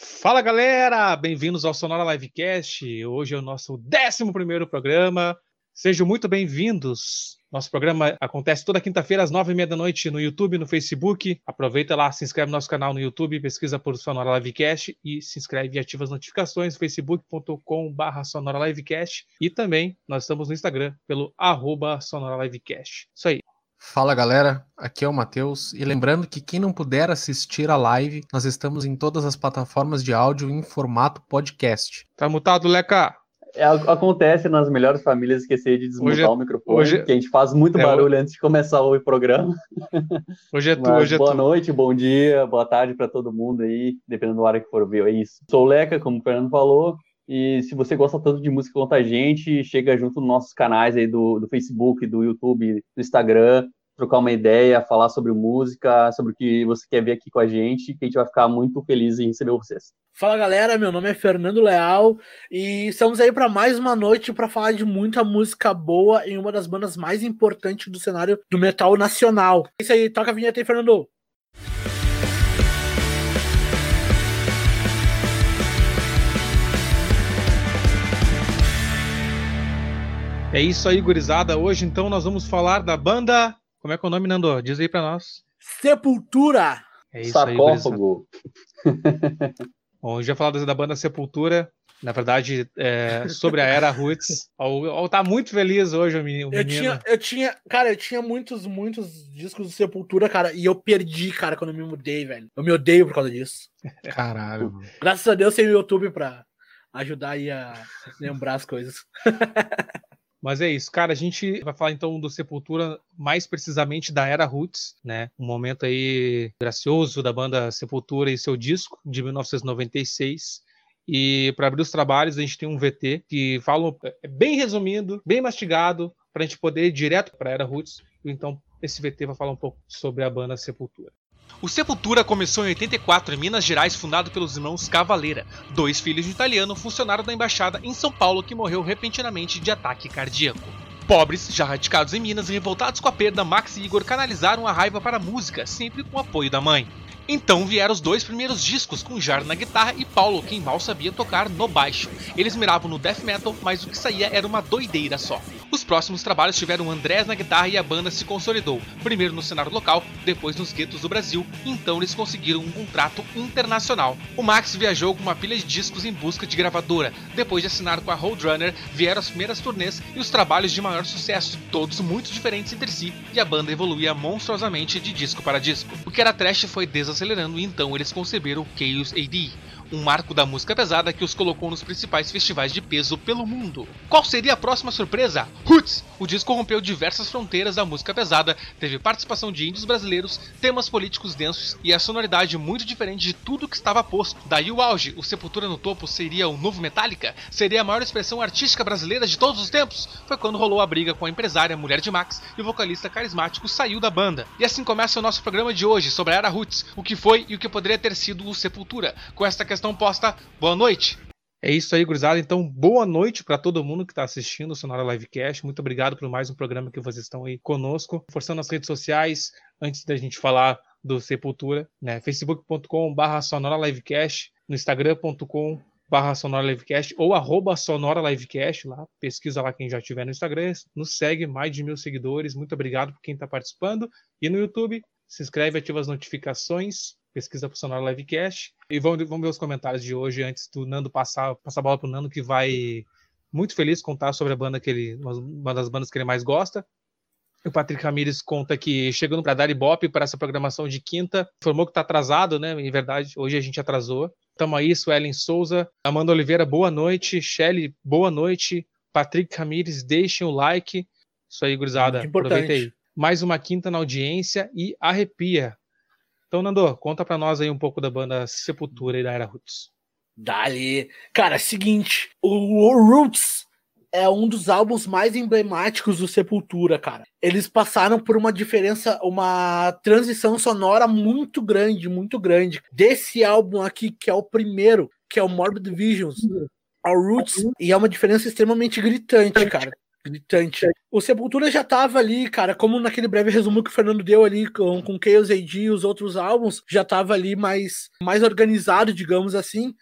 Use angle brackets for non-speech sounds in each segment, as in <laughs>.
Fala galera, bem-vindos ao Sonora Livecast. Hoje é o nosso 11 programa. Sejam muito bem-vindos. Nosso programa acontece toda quinta-feira às nove e meia da noite no YouTube, no Facebook. Aproveita lá, se inscreve no nosso canal no YouTube, pesquisa por Sonora Livecast e se inscreve e ativa as notificações facebook.com.br Sonora Livecast. E também nós estamos no Instagram pelo arroba Sonora Livecast. Isso aí. Fala galera, aqui é o Matheus e lembrando que quem não puder assistir a live, nós estamos em todas as plataformas de áudio em formato podcast. Tá mutado, Leca? É, acontece nas melhores famílias esquecer de desmutar hoje, é- o microfone, hoje, que a gente faz muito é, barulho antes de começar o programa. <laughs> Hoje é tu, hoje é boa tu. noite, bom dia, boa tarde para todo mundo aí, dependendo da hora que for ver, é isso. Sou o Leca, como o Fernando falou, e se você gosta tanto de música quanto a gente, chega junto nos nossos canais aí do, do Facebook, do YouTube, do Instagram, trocar uma ideia, falar sobre música, sobre o que você quer ver aqui com a gente, que a gente vai ficar muito feliz em receber vocês. Fala galera, meu nome é Fernando Leal e estamos aí para mais uma noite para falar de muita música boa em uma das bandas mais importantes do cenário do metal nacional. É isso aí, toca a vinheta aí, Fernando. É isso aí, gurizada. Hoje, então, nós vamos falar da banda. Como é que é o nome, Nando? Diz aí pra nós. Sepultura. É isso Sarcófago. aí, gurizada. <laughs> Bom, hoje vai falar da banda Sepultura. Na verdade, é, sobre a era Roots. Ó, tá muito feliz hoje o menino. Eu tinha, eu tinha, cara, eu tinha muitos, muitos discos de Sepultura, cara, e eu perdi, cara, quando eu me mudei, velho. Eu me odeio por causa disso. Caralho. Graças a Deus tem o YouTube pra ajudar aí a lembrar as coisas. <laughs> Mas é isso, cara. A gente vai falar então do Sepultura, mais precisamente da era Roots, né? Um momento aí gracioso da banda Sepultura e seu disco de 1996. E para abrir os trabalhos, a gente tem um VT que fala é bem resumido, bem mastigado, para a gente poder ir direto para era Roots. Então, esse VT vai falar um pouco sobre a banda Sepultura. O Sepultura começou em 84 em Minas Gerais, fundado pelos irmãos Cavaleira, dois filhos de italiano funcionário da embaixada em São Paulo que morreu repentinamente de ataque cardíaco. Pobres, já radicados em Minas e revoltados com a perda, Max e Igor canalizaram a raiva para a música, sempre com o apoio da mãe. Então vieram os dois primeiros discos, com Jar na guitarra e Paulo, quem mal sabia tocar no baixo. Eles miravam no death metal, mas o que saía era uma doideira só. Os próximos trabalhos tiveram Andrés na guitarra e a banda se consolidou, primeiro no cenário local, depois nos guetos do Brasil, então eles conseguiram um contrato internacional. O Max viajou com uma pilha de discos em busca de gravadora. Depois de assinar com a Roadrunner, vieram as primeiras turnês e os trabalhos de maior sucesso, todos muito diferentes entre si, e a banda evoluía monstruosamente de disco para disco. O que era trash foi desacelerando e então eles conceberam Chaos AD, um marco da música pesada que os colocou nos principais festivais de peso pelo mundo. Qual seria a próxima surpresa? Roots! O disco rompeu diversas fronteiras da música pesada, teve participação de índios brasileiros, temas políticos densos e a sonoridade muito diferente de tudo que estava posto. Daí o auge, o Sepultura no topo seria o novo Metallica? Seria a maior expressão artística brasileira de todos os tempos? Foi quando rolou a briga com a empresária mulher de Max e o vocalista carismático saiu da banda. E assim começa o nosso programa de hoje sobre a era Roots, o que foi e o que poderia ter sido o Sepultura, com esta questão questão posta. Boa noite. É isso aí, gurizada. Então, boa noite para todo mundo que está assistindo o Sonora Livecast. Muito obrigado por mais um programa que vocês estão aí conosco. Forçando as redes sociais, antes da gente falar do Sepultura, né? facebook.com.br Sonora Livecast, no instagram.com barra Sonora Livecast ou arroba Sonora Livecast lá, pesquisa lá quem já tiver no Instagram, nos segue, mais de mil seguidores, muito obrigado por quem está participando, e no YouTube, se inscreve, ativa as notificações, pesquisa Sonora Livecast. E vamos, vamos ver os comentários de hoje antes do Nando passar, passar a bola para o Nando, que vai muito feliz contar sobre a banda que ele, uma das bandas que ele mais gosta. O Patrick Ramires conta que chegando para dar ibope para essa programação de quinta, informou que está atrasado, né? Em verdade, hoje a gente atrasou. Tamo aí, Suelen Souza, Amanda Oliveira, boa noite. Shelly, boa noite. Patrick Ramires, deixem o like. Isso aí, gurizada. Aproveita aí. Mais uma quinta na audiência e arrepia. Então, Nando, conta pra nós aí um pouco da banda Sepultura e da Era Roots. Dali. Cara, é seguinte, o Roots é um dos álbuns mais emblemáticos do Sepultura, cara. Eles passaram por uma diferença, uma transição sonora muito grande, muito grande. Desse álbum aqui, que é o primeiro, que é o Morbid Visions, ao Roots, e é uma diferença extremamente gritante, cara. Gritante. O Sepultura já tava ali, cara, como naquele breve resumo que o Fernando deu ali com, com Chaos AD e os outros álbuns, já tava ali mais, mais organizado, digamos assim.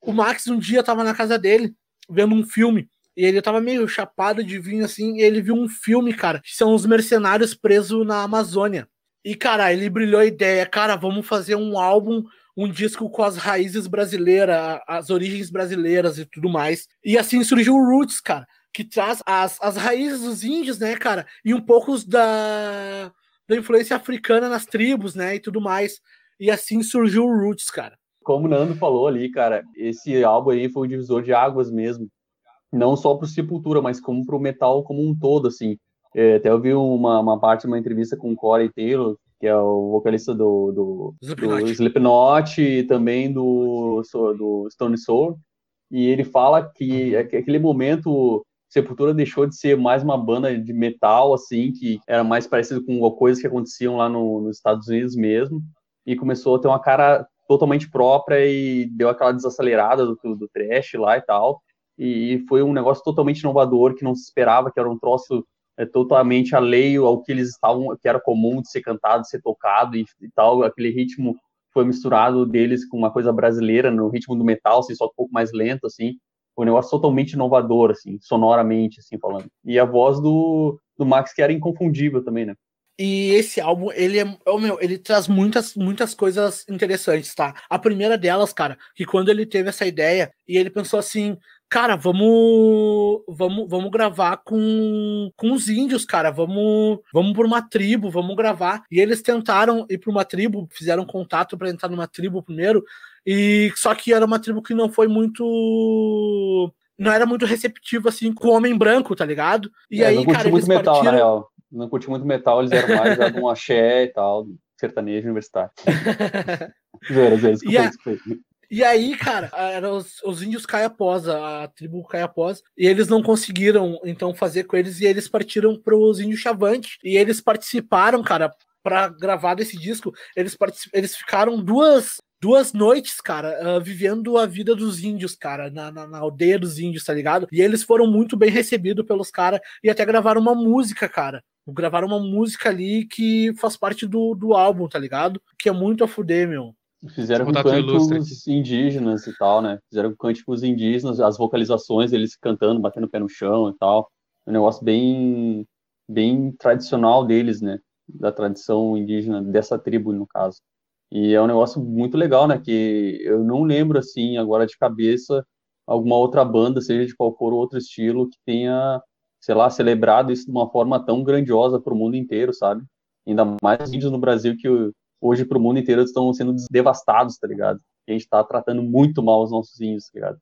O Max um dia tava na casa dele, vendo um filme, e ele tava meio chapado de vinho assim, e ele viu um filme, cara, que são os mercenários presos na Amazônia. E, cara, ele brilhou a ideia, cara, vamos fazer um álbum um disco com as raízes brasileiras, as origens brasileiras e tudo mais. E assim surgiu o Roots, cara que traz as, as raízes dos índios, né, cara? E um pouco da, da influência africana nas tribos, né? E tudo mais. E assim surgiu o Roots, cara. Como o Nando falou ali, cara, esse álbum aí foi um divisor de águas mesmo. Não só pro Sepultura, mas como pro metal como um todo, assim. É, até eu vi uma, uma parte de uma entrevista com o Corey Taylor, que é o vocalista do, do, Slipknot. do Slipknot e também do, do Stone Sour, e ele fala que uhum. aquele momento Sepultura deixou de ser mais uma banda de metal, assim, que era mais parecido com coisas que aconteciam lá no, nos Estados Unidos mesmo, e começou a ter uma cara totalmente própria e deu aquela desacelerada do, do trash lá e tal. E, foi um negócio totalmente inovador que não se esperava, que era um troço é, totalmente alheio ao que eles estavam, que era comum de ser cantado, de ser tocado e, e tal. Aquele ritmo foi misturado deles com uma coisa brasileira no ritmo do metal, assim, só um pouco mais lento, assim um negócio totalmente inovador, assim, sonoramente, assim, falando. E a voz do, do Max, que era inconfundível também, né? E esse álbum, ele é, oh meu, ele traz muitas, muitas coisas interessantes, tá? A primeira delas, cara, que quando ele teve essa ideia e ele pensou assim, cara, vamos, vamos, vamos gravar com, com os índios, cara, vamos, vamos por uma tribo, vamos gravar. E eles tentaram ir para uma tribo, fizeram contato para entrar numa tribo primeiro, e só que era uma tribo que não foi muito não era muito receptivo assim com o homem branco, tá ligado? E é, aí, não cara, muito metal, partiram... na real. Não curti muito metal, eles eram mais <laughs> um axé e tal, sertanejo universitário. zero, zero, desculpa, e, desculpa. E aí, cara, eram os, os índios Caiapós, a tribo Caiapós, e eles não conseguiram, então, fazer com eles, e eles partiram para os índios Chavante, e eles participaram, cara, para gravar desse disco, eles, eles ficaram duas duas noites, cara, uh, vivendo a vida dos índios, cara, na, na, na, aldeia dos índios, tá ligado? E eles foram muito bem recebidos pelos caras e até gravaram uma música, cara. Gravaram uma música ali que faz parte do, do álbum, tá ligado? Que é muito a fuder, meu. Fizeram com cânticos indígenas e tal, né? Fizeram com cânticos indígenas, as vocalizações, eles cantando, batendo o pé no chão e tal. Um negócio bem, bem tradicional deles, né? Da tradição indígena, dessa tribo, no caso. E é um negócio muito legal, né? Que eu não lembro, assim, agora de cabeça, alguma outra banda, seja de qual for outro estilo, que tenha, sei lá, celebrado isso de uma forma tão grandiosa para o mundo inteiro, sabe? Ainda mais índios no Brasil que hoje para o mundo inteiro estão sendo devastados, tá ligado? E a gente está tratando muito mal os nossos índios, tá ligado?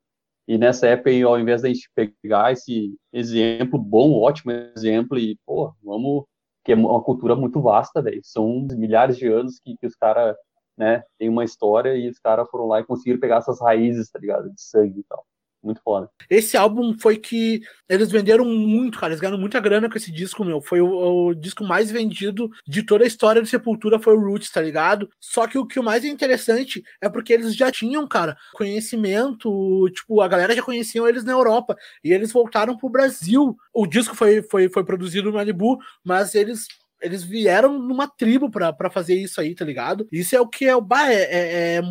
E nessa época, ao invés da gente pegar esse exemplo bom, ótimo exemplo, e, pô, vamos. que é uma cultura muito vasta, velho. São milhares de anos que, que os caras né? Tem uma história e os caras foram lá e conseguiram pegar essas raízes, tá ligado? De sangue e tal. Muito foda. Esse álbum foi que eles venderam muito, cara. Eles ganharam muita grana com esse disco, meu. Foi o, o, disco mais vendido de toda a história de Sepultura, foi o Roots, tá ligado? Só que o que o mais é interessante é porque eles já tinham, cara, conhecimento. Tipo, a galera já conhecia eles na Europa. E eles voltaram pro Brasil. O disco foi, foi, foi produzido no Malibu, mas eles eles vieram numa tribo para fazer isso aí, tá ligado? Isso é o que é o. Bah, é, é, é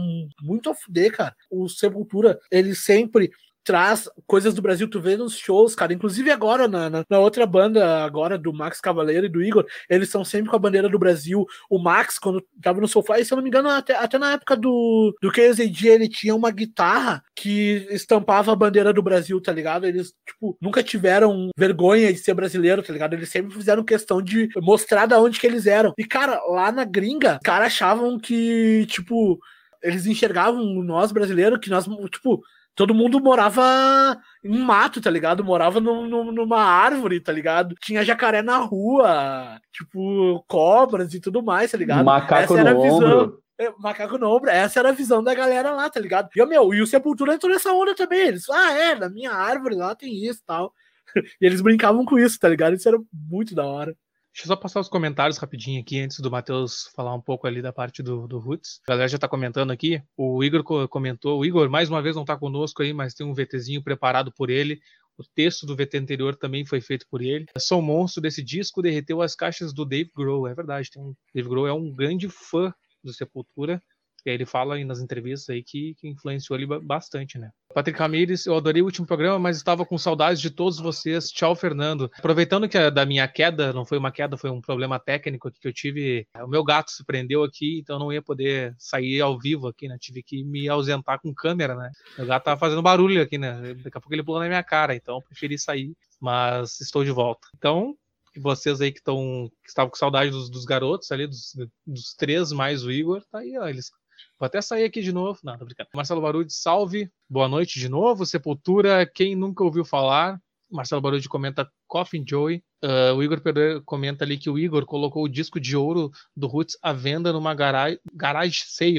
muito a fuder, cara. O Sepultura, ele sempre traz coisas do Brasil, tu vê nos shows, cara. Inclusive agora, na, na, na, outra banda, agora do Max Cavaleiro e do Igor, eles são sempre com a bandeira do Brasil. O Max, quando tava no sofá, e se eu não me engano, até, até na época do, do KZD, ele tinha uma guitarra que estampava a bandeira do Brasil, tá ligado? Eles, tipo, nunca tiveram vergonha de ser brasileiro, tá ligado? Eles sempre fizeram questão de mostrar da onde que eles eram. E, cara, lá na gringa, os caras achavam que, tipo, eles enxergavam nós brasileiros que nós, tipo, todo mundo morava em mato, tá ligado? Morava no, no, numa árvore, tá ligado? Tinha jacaré na rua, tipo, cobras e tudo mais, tá ligado? Macaco Essa era no a visão. Ombro. É, macaco no ombro, essa era a visão da galera lá, tá ligado? E, meu, e o Sepultura entrou nessa onda também. Eles, ah, é, na minha árvore lá tem isso e tal. <laughs> E eles brincavam com isso, tá ligado? Isso era muito da hora. Deixa eu só passar os comentários rapidinho aqui antes do Matheus falar um pouco ali da parte do, do Roots. A galera já tá comentando aqui. O Igor comentou. O Igor, mais uma vez, não tá conosco aí, mas tem um VTzinho preparado por ele. O texto do VT anterior também foi feito por ele. Sou monstro desse disco, derreteu as caixas do Dave Grohl. É verdade, tem um, Dave Grohl é um grande fã do Sepultura. E aí ele fala aí nas entrevistas aí que, que influenciou ele bastante, né? Patrick Ramires, eu adorei o último programa, mas estava com saudades de todos vocês. Tchau, Fernando. Aproveitando que a, da minha queda, não foi uma queda, foi um problema técnico que eu tive. O meu gato se prendeu aqui, então não ia poder sair ao vivo aqui, né? Tive que me ausentar com câmera, né? Meu gato tava fazendo barulho aqui, né? Daqui a pouco ele pulou na minha cara, então preferi sair, mas estou de volta. Então, vocês aí que estão que estavam com saudade dos, dos garotos ali, dos, dos, três mais o Igor, tá aí, ó, eles Vou até sair aqui de novo. Não, tô brincando. Marcelo Barudi, salve. Boa noite de novo. Sepultura, quem nunca ouviu falar? Marcelo Barudi comenta Coffin Joey. Uh, o Igor Pereira comenta ali que o Igor colocou o disco de ouro do Roots à venda numa garage, garage sale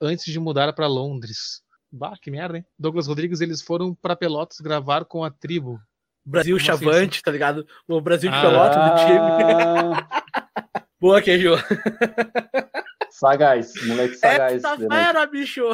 antes de mudar para Londres. Bah, que merda, hein? Douglas Rodrigues, eles foram para Pelotas gravar com a tribo. Brasil Como assim, Chavante, assim? tá ligado? O Brasil de ah... Pelotas do time. <laughs> Boa, Queijo. Sagaz, moleque sagaz. Essa fera, bicho!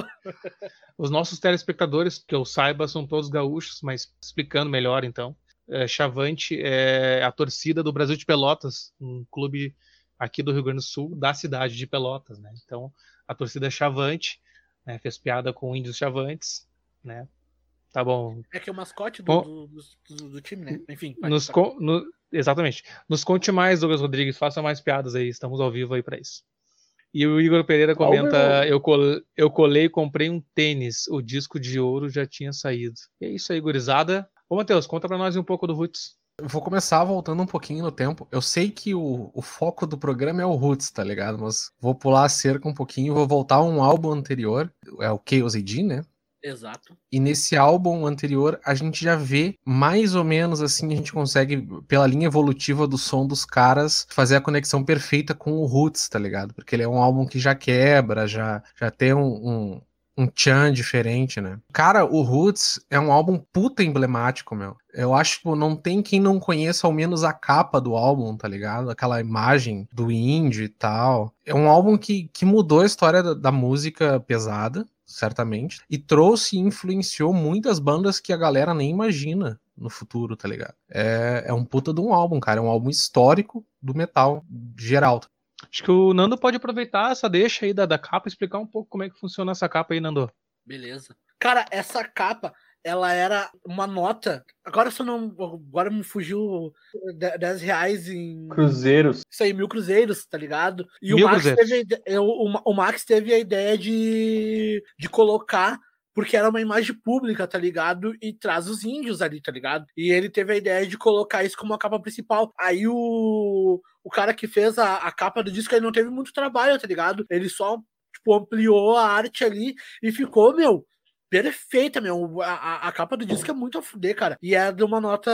Os nossos telespectadores, que eu saiba, são todos gaúchos, mas explicando melhor então. É, Chavante é a torcida do Brasil de Pelotas, um clube aqui do Rio Grande do Sul, da cidade de Pelotas, né? Então, a torcida é Chavante, né? fez piada com índios chavantes, né? Tá bom. É que é o mascote do, do, do, do time, né? Enfim. Nos no, exatamente. Nos conte mais, Douglas Rodrigues, faça mais piadas aí, estamos ao vivo aí para isso. E o Igor Pereira comenta: eu, col eu colei e comprei um tênis, o disco de ouro já tinha saído. E é isso aí, gurizada. Ô, Matheus, conta pra nós um pouco do Roots. Eu vou começar voltando um pouquinho no tempo. Eu sei que o, o foco do programa é o Roots, tá ligado? Mas vou pular a cerca um pouquinho, vou voltar a um álbum anterior, é o Chaos AD, né? Exato. E nesse álbum anterior, a gente já vê mais ou menos assim, a gente consegue, pela linha evolutiva do som dos caras, fazer a conexão perfeita com o Roots, tá ligado? Porque ele é um álbum que já quebra, já, já tem um, um um tchan diferente, né? Cara, o Roots é um álbum puta emblemático, meu. Eu acho que não tem quem não conheça ao menos a capa do álbum, tá ligado? Aquela imagem do índio e tal. É um álbum que, que mudou a história da, da música pesada certamente, e trouxe e influenciou muitas bandas que a galera nem imagina no futuro, tá ligado? É, é um puta de um álbum, cara, é um álbum histórico do metal geral. Acho que o Nando pode aproveitar essa deixa aí da, da capa e explicar um pouco como é que funciona essa capa aí, Nando. Beleza. Cara, essa capa, ela era uma nota. Agora só não. Agora me fugiu 10 reais em. Cruzeiros. Isso aí, mil cruzeiros, tá ligado? E mil o Max, teve, o, o Max teve a ideia de, de colocar porque era uma imagem pública, tá ligado? E traz os índios ali, tá ligado? E ele teve a ideia de colocar isso como a capa principal. Aí o, o cara que fez a, a capa do disco, ele não teve muito trabalho, tá ligado? Ele só, tipo, ampliou a arte ali e ficou, meu, perfeita, meu. A, a, capa do disco é muito a fuder, cara. E é de uma nota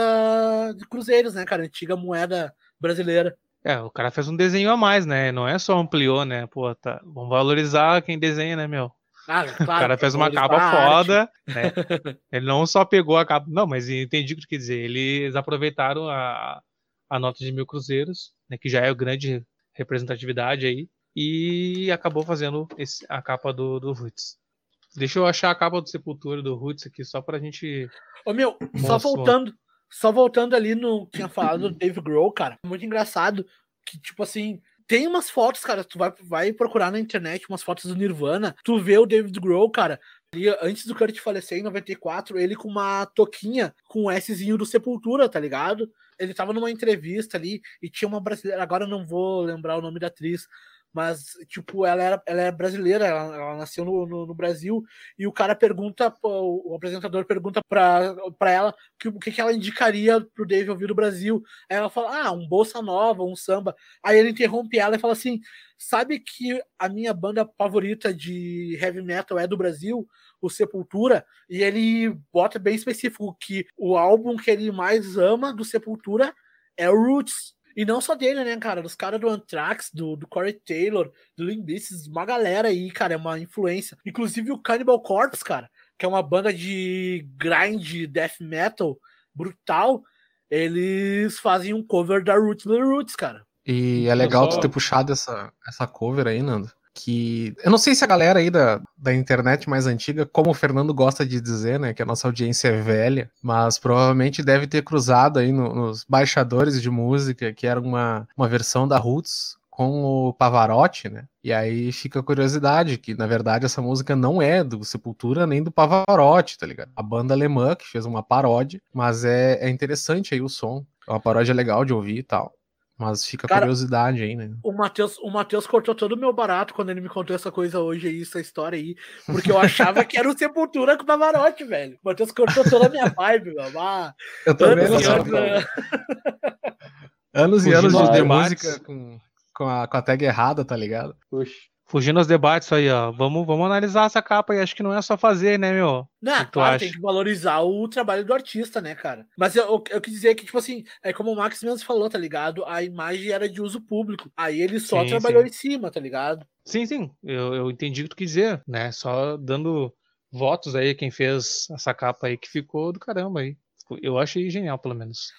de cruzeiros, né, cara? Antiga moeda brasileira. É, o cara fez um desenho a mais, né? Não é só ampliou, né? Pô, tá. Vamos valorizar quem desenha, né, meu? Ah, <laughs> claro, o cara fez uma capa foda, né? <laughs> Ele não só pegou a capa. Não, mas entendi o que quer dizer. Eles aproveitaram a, a nota de mil cruzeiros, né? Que já é grande representatividade aí. E acabou fazendo esse, a capa do, do Roots. Deixa eu achar a capa do Sepultura do Roots aqui, só pra gente. Ô meu, só voltando, só voltando ali no que tinha falado do Dave Grohl, cara. Muito engraçado que, tipo assim, tem umas fotos, cara. Tu vai, vai procurar na internet umas fotos do Nirvana. Tu vê o David Grohl, cara. Ali, antes do Kurt falecer em 94, ele com uma toquinha com o Szinho do Sepultura, tá ligado? Ele tava numa entrevista ali e tinha uma brasileira. Agora eu não vou lembrar o nome da atriz, mas, tipo, ela, era, ela é brasileira, ela, ela nasceu no, no, no, Brasil, e o cara pergunta, o apresentador pergunta pra, pra ela que, o que, que ela indicaria pro Dave ouvir do Brasil. Aí ela fala, ah, um Bolsa Nova, um samba. Aí ele interrompe ela e fala assim: sabe que a minha banda favorita de heavy metal é do Brasil? O Sepultura, e ele bota bem específico que o álbum que ele mais ama do Sepultura é o Roots. E não só dele, né, cara? Dos caras do Anthrax, do, do Corey Taylor, do Limp uma galera aí, cara, é uma influência. Inclusive o Cannibal Corpse, cara, que é uma banda de grind death metal brutal, eles fazem um cover da Roots the Roots, cara. E é legal tu ter puxado essa, essa cover aí, Nando. Que. Eu não sei se a galera aí da, da internet mais antiga, como o Fernando gosta de dizer, né? Que a nossa audiência é velha, mas provavelmente deve ter cruzado aí no, nos baixadores de música, que era uma, uma versão da Roots com o Pavarotti, né? E aí fica a curiosidade que, na verdade, essa música não é do Sepultura nem do Pavarotti, tá ligado? A banda alemã que fez uma paródia, mas é, é interessante aí o som. É uma paródia legal de ouvir e tal. Mas fica a Cara, curiosidade aí, né? O Matheus, o Matheus cortou todo o meu barato quando ele me contou essa coisa hoje aí, essa história aí. Porque eu achava que era o Sepultura com o Pavarotti, velho. O Matheus cortou toda a minha vibe, meu. Ah, Eu também anos e anos? Anos e anos de, de música com, com, a, com a tag errada, tá ligado? Puxa. Fugindo aos debates aí, ó. Vamos, vamos analisar essa capa aí. Acho que não é só fazer, né, meu? Não, que claro, tem que valorizar o trabalho do artista, né, cara? Mas eu, eu, eu quis dizer que, tipo assim, é como o Max mesmo falou, tá ligado? A imagem era de uso público. Aí ele só Sim, trabalhou sim. em cima, tá ligado? Sim, sim. Eu, eu entendi o que tu quis dizer, né? Só dando votos aí quem fez essa capa aí que ficou do caramba aí. Eu achei genial, pelo menos.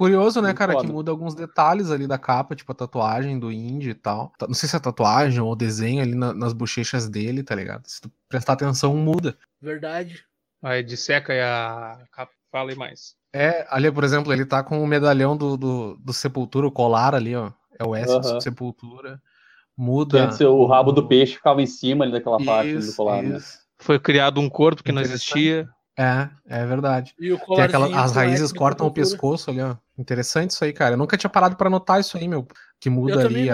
Curioso, né, cara, que muda alguns detalhes ali da capa, tipo a tatuagem do Indy e tal. Tá- Não sei se é tatuagem ou desenho ali na- nas bochechas dele, tá ligado? Se tu prestar atenção, muda. Verdade. Aí disseca aí a capa. Fala aí mais. É, ali, por exemplo, ele tá com o medalhão do, do, do Sepultura, o colar ali, ó. É o S Aham. do Sepultura. Muda. antes o rabo do peixe ficava em cima ali daquela parte do Isso, colar, né? isso. Foi criado um corpo que não existia. É, é verdade. E o Tem aquela, as raízes cortam o pescoço ali, ó. Interessante isso aí, cara. Eu nunca tinha parado pra notar isso aí, meu. Que muda ali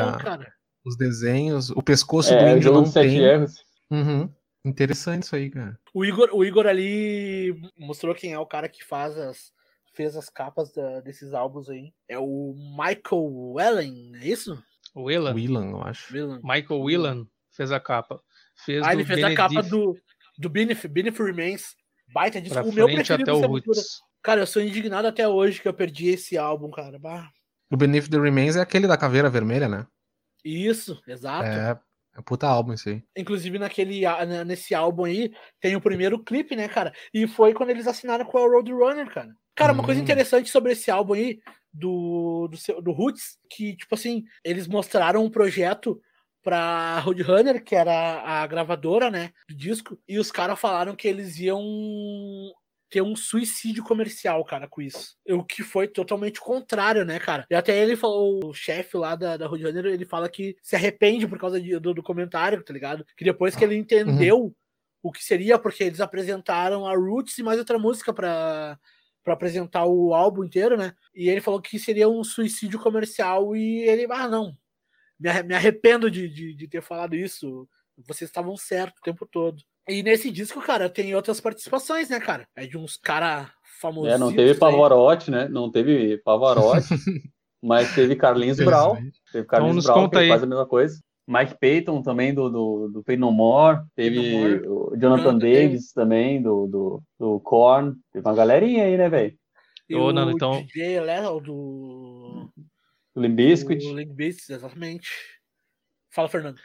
os desenhos. O pescoço do É, índio jogo não tem. erros. Uhum. Interessante isso aí, cara. O Igor, o Igor ali mostrou quem é o cara que faz as, fez as capas da- desses álbuns aí. É o Michael Wellen, é isso? O Whelan, Willan, eu acho. Whelan. Michael Whelan fez a capa. Fez Ah, ele do fez a capa Benedict do, do Benef, Benef Remains. Baita disco. pra O meu preferido até do o Sepultura. Roots. Cara, eu sou indignado até hoje que eu perdi esse álbum, cara. Bah, O Beneath the Remains é aquele da caveira vermelha, né? Isso, exato. É, é puta álbum isso aí. Inclusive naquele, nesse álbum aí tem o primeiro clipe, né, cara? E foi quando eles assinaram com a Roadrunner, cara. Cara, uma coisa Hum. interessante sobre esse álbum aí, do, do, seu- do Roots, que, tipo assim, eles mostraram um projeto pra Roadrunner, que era a gravadora, né, do disco, e os caras falaram que eles iam ter um suicídio comercial, cara, com isso. O que foi totalmente contrário, né, cara? E até ele falou, o chefe lá da, da Roadrunner, ele fala que se arrepende por causa de- do, do comentário, tá ligado? Que depois que ele entendeu o que seria, porque eles apresentaram a Roots e mais outra música pra, pra apresentar o álbum inteiro, né? E ele falou que seria um suicídio comercial e ele, ah, não. Me arrependo de, de, de ter falado isso. Vocês estavam certos o tempo todo. E nesse disco, cara, tem outras participações, né, cara? É de uns cara famosos. É, não teve Pavarotti, né? Não teve Pavarotti, <laughs> mas teve Carlinhos Brau. Teve Carlinhos nos Brau, que aí. faz a mesma coisa. Mike Payton também, do, do, do Pay No More. Teve No o Jonathan Davis também, do, do, do Korn. Teve uma galerinha aí, né, velho? E o Nando, então- DJ Lethal do. O Limp Bizkit. do Limp Bizkit, exatamente. Fala, Fernando.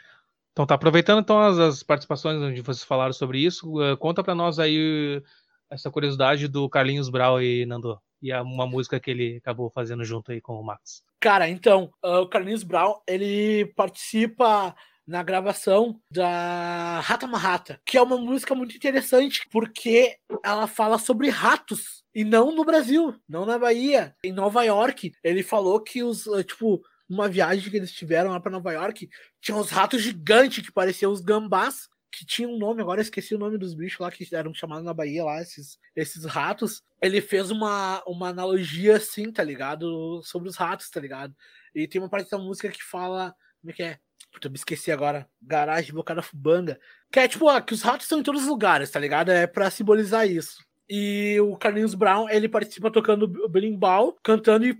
Então tá aproveitando então as, as participações onde vocês falaram sobre isso, eh, conta pra nós aí essa curiosidade do Carlinhos Brau e Nando. E a- uma música que ele acabou fazendo junto aí com o Max. Cara, então, ah, o Carlinhos Brown, ele participa na gravação da Rata Marrata, que é uma música muito interessante, porque ela fala sobre ratos, e não no Brasil, não na Bahia. Em Nova York, ele falou que os, ah, tipo, uma viagem que eles tiveram lá pra Nova York, tinha uns ratos gigantes que pareciam os gambás, que tinha um nome, agora esqueci o nome dos bichos lá que eram chamados na Bahia lá, esses, esses ratos. Ele fez uma, uma analogia assim, tá ligado? Sobre os ratos, tá ligado? E tem uma parte da música que fala. Como é que é? Puta, me esqueci agora. Garagem Bocada Fubanga. Que é tipo, ah, que os ratos estão em todos os lugares, tá ligado? É pra simbolizar isso. E o Carlinhos Brown, ele participa tocando berimbau, cantando e